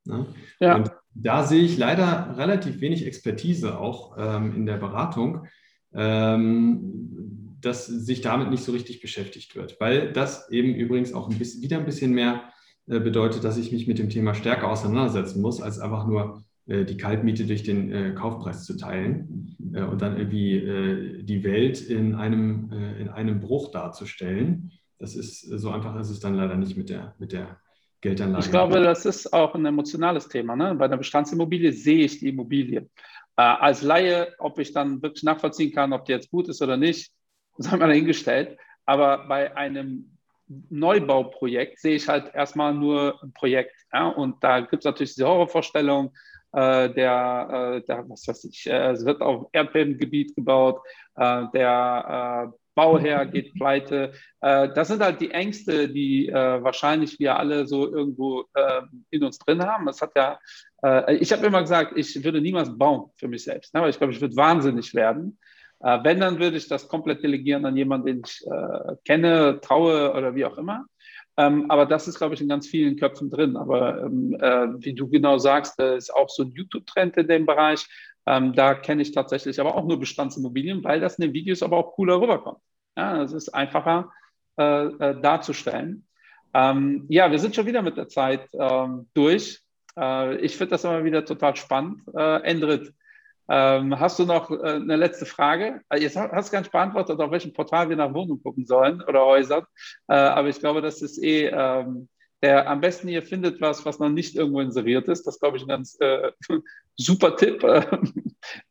Ne? Ja. Und da sehe ich leider relativ wenig Expertise auch ähm, in der Beratung, ähm, dass sich damit nicht so richtig beschäftigt wird, weil das eben übrigens auch ein bisschen, wieder ein bisschen mehr äh, bedeutet, dass ich mich mit dem Thema stärker auseinandersetzen muss, als einfach nur äh, die Kaltmiete durch den äh, Kaufpreis zu teilen äh, und dann irgendwie äh, die Welt in einem, in einem Bruch darzustellen. Das ist so einfach ist es dann leider nicht mit der, mit der Geldanlage.
Ich glaube, das ist auch ein emotionales Thema. Ne? Bei einer Bestandsimmobilie sehe ich die Immobilie. Äh, als Laie, ob ich dann wirklich nachvollziehen kann, ob die jetzt gut ist oder nicht, sei mal dahingestellt. Aber bei einem Neubauprojekt sehe ich halt erstmal nur ein Projekt. Ja? Und da gibt es natürlich diese Horrorvorstellung, äh, der, äh, der, was weiß ich, äh, es wird auf Erdbebengebiet gebaut, äh, der äh, Bauherr geht pleite. Äh, das sind halt die Ängste, die äh, wahrscheinlich wir alle so irgendwo äh, in uns drin haben. Das hat ja, äh, ich habe immer gesagt, ich würde niemals bauen für mich selbst, ne? weil ich glaube, ich würde wahnsinnig werden. Äh, wenn, dann würde ich das komplett delegieren an jemanden, den ich äh, kenne, traue oder wie auch immer. Ähm, aber das ist, glaube ich, in ganz vielen Köpfen drin. Aber ähm, wie du genau sagst, ist auch so ein YouTube-Trend in dem Bereich. Ähm, da kenne ich tatsächlich aber auch nur Bestandsimmobilien, weil das in den Videos aber auch cooler rüberkommt. Ja, es ist einfacher äh, äh, darzustellen. Ähm, ja, wir sind schon wieder mit der Zeit ähm, durch. Äh, ich finde das immer wieder total spannend. Äh, Endrit, ähm, hast du noch äh, eine letzte Frage? Äh, jetzt hast du ganz beantwortet, auf welchem Portal wir nach Wohnungen gucken sollen oder Häusern. aber ich glaube, das ist eh ähm, der am besten ihr findet was, was noch nicht irgendwo inseriert ist. Das glaube ich ein ganz äh, super Tipp. Äh,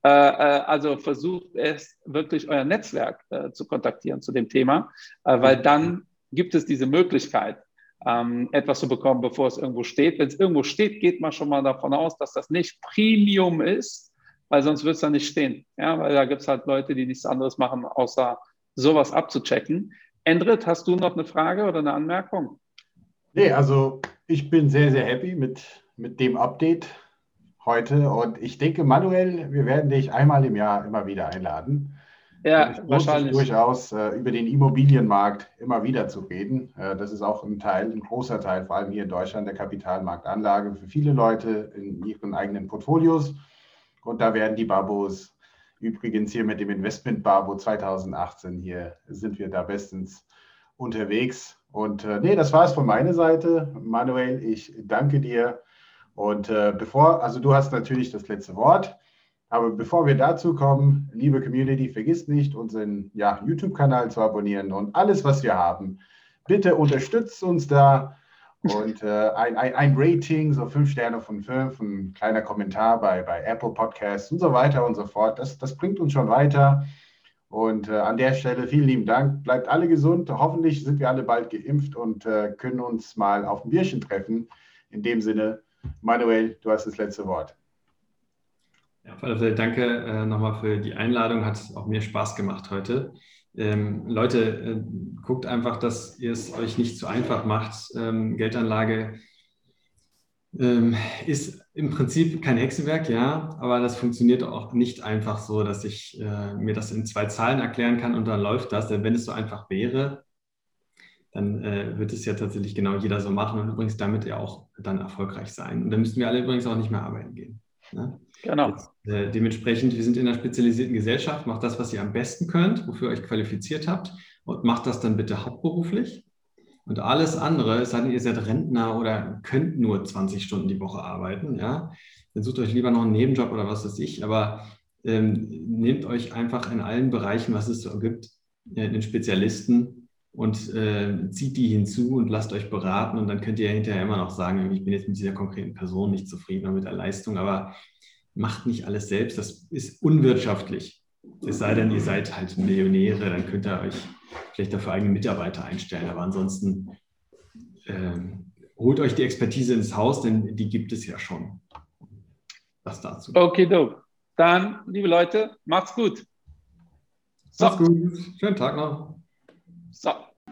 äh, also versucht es wirklich euer Netzwerk äh, zu kontaktieren zu dem Thema, äh, weil dann gibt es diese Möglichkeit, ähm, etwas zu bekommen, bevor es irgendwo steht. Wenn es irgendwo steht, geht man schon mal davon aus, dass das nicht Premium ist, weil sonst wird es da nicht stehen. Ja, weil da gibt es halt Leute, die nichts anderes machen, außer sowas abzuchecken. Endrit, hast du noch eine Frage oder eine Anmerkung?
Nee, also ich bin sehr, sehr happy mit, mit dem Update heute und ich denke, Manuel, wir werden dich einmal im Jahr immer wieder einladen.
Ja, wahrscheinlich.
durchaus äh, über den Immobilienmarkt immer wieder zu reden. Äh, das ist auch ein Teil, ein großer Teil, vor allem hier in Deutschland, der Kapitalmarktanlage für viele Leute in ihren eigenen Portfolios. Und da werden die Babos, übrigens hier mit dem Investment Babo 2018, hier sind wir da bestens unterwegs. Und äh, nee, das war es von meiner Seite. Manuel, ich danke dir. Und äh, bevor, also du hast natürlich das letzte Wort. Aber bevor wir dazu kommen, liebe Community, vergisst nicht, unseren ja, YouTube-Kanal zu abonnieren und alles, was wir haben. Bitte unterstützt uns da und äh, ein, ein, ein, Rating, so fünf Sterne von fünf, ein kleiner Kommentar bei, bei Apple Podcasts und so weiter und so fort. Das, das bringt uns schon weiter. Und äh, an der Stelle vielen lieben Dank. Bleibt alle gesund. Hoffentlich sind wir alle bald geimpft und äh, können uns mal auf ein Bierchen treffen. In dem Sinne, Manuel, du hast das letzte Wort.
Ja, auf danke äh, nochmal für die Einladung. Hat auch mir Spaß gemacht heute. Ähm, Leute, äh, guckt einfach, dass ihr es euch nicht zu einfach macht. Ähm, Geldanlage ähm, ist im Prinzip kein Hexenwerk, ja, aber das funktioniert auch nicht einfach so, dass ich äh, mir das in zwei Zahlen erklären kann und dann läuft das. Denn wenn es so einfach wäre, dann äh, wird es ja tatsächlich genau jeder so machen und übrigens damit ja auch dann erfolgreich sein. Und dann müssten wir alle übrigens auch nicht mehr arbeiten gehen. Ne?
Genau. Jetzt,
äh, dementsprechend, wir sind in einer spezialisierten Gesellschaft, macht das, was ihr am besten könnt, wofür ihr euch qualifiziert habt und macht das dann bitte hauptberuflich. Und alles andere, es sei denn, ihr seid Rentner oder könnt nur 20 Stunden die Woche arbeiten, ja, dann sucht euch lieber noch einen Nebenjob oder was weiß ich, aber ähm, nehmt euch einfach in allen Bereichen, was es so gibt, äh, den Spezialisten und äh, zieht die hinzu und lasst euch beraten. Und dann könnt ihr hinterher immer noch sagen, ich bin jetzt mit dieser konkreten Person nicht zufrieden mit der Leistung, aber macht nicht alles selbst, das ist unwirtschaftlich. Es sei denn, ihr seid halt Millionäre, dann könnt ihr euch vielleicht dafür eigene Mitarbeiter einstellen, aber ansonsten äh, holt euch die Expertise ins Haus, denn die gibt es ja schon.
Das dazu. Okay, dope. Dann, liebe Leute, macht's gut.
So. Macht's gut. Schönen Tag noch.
So.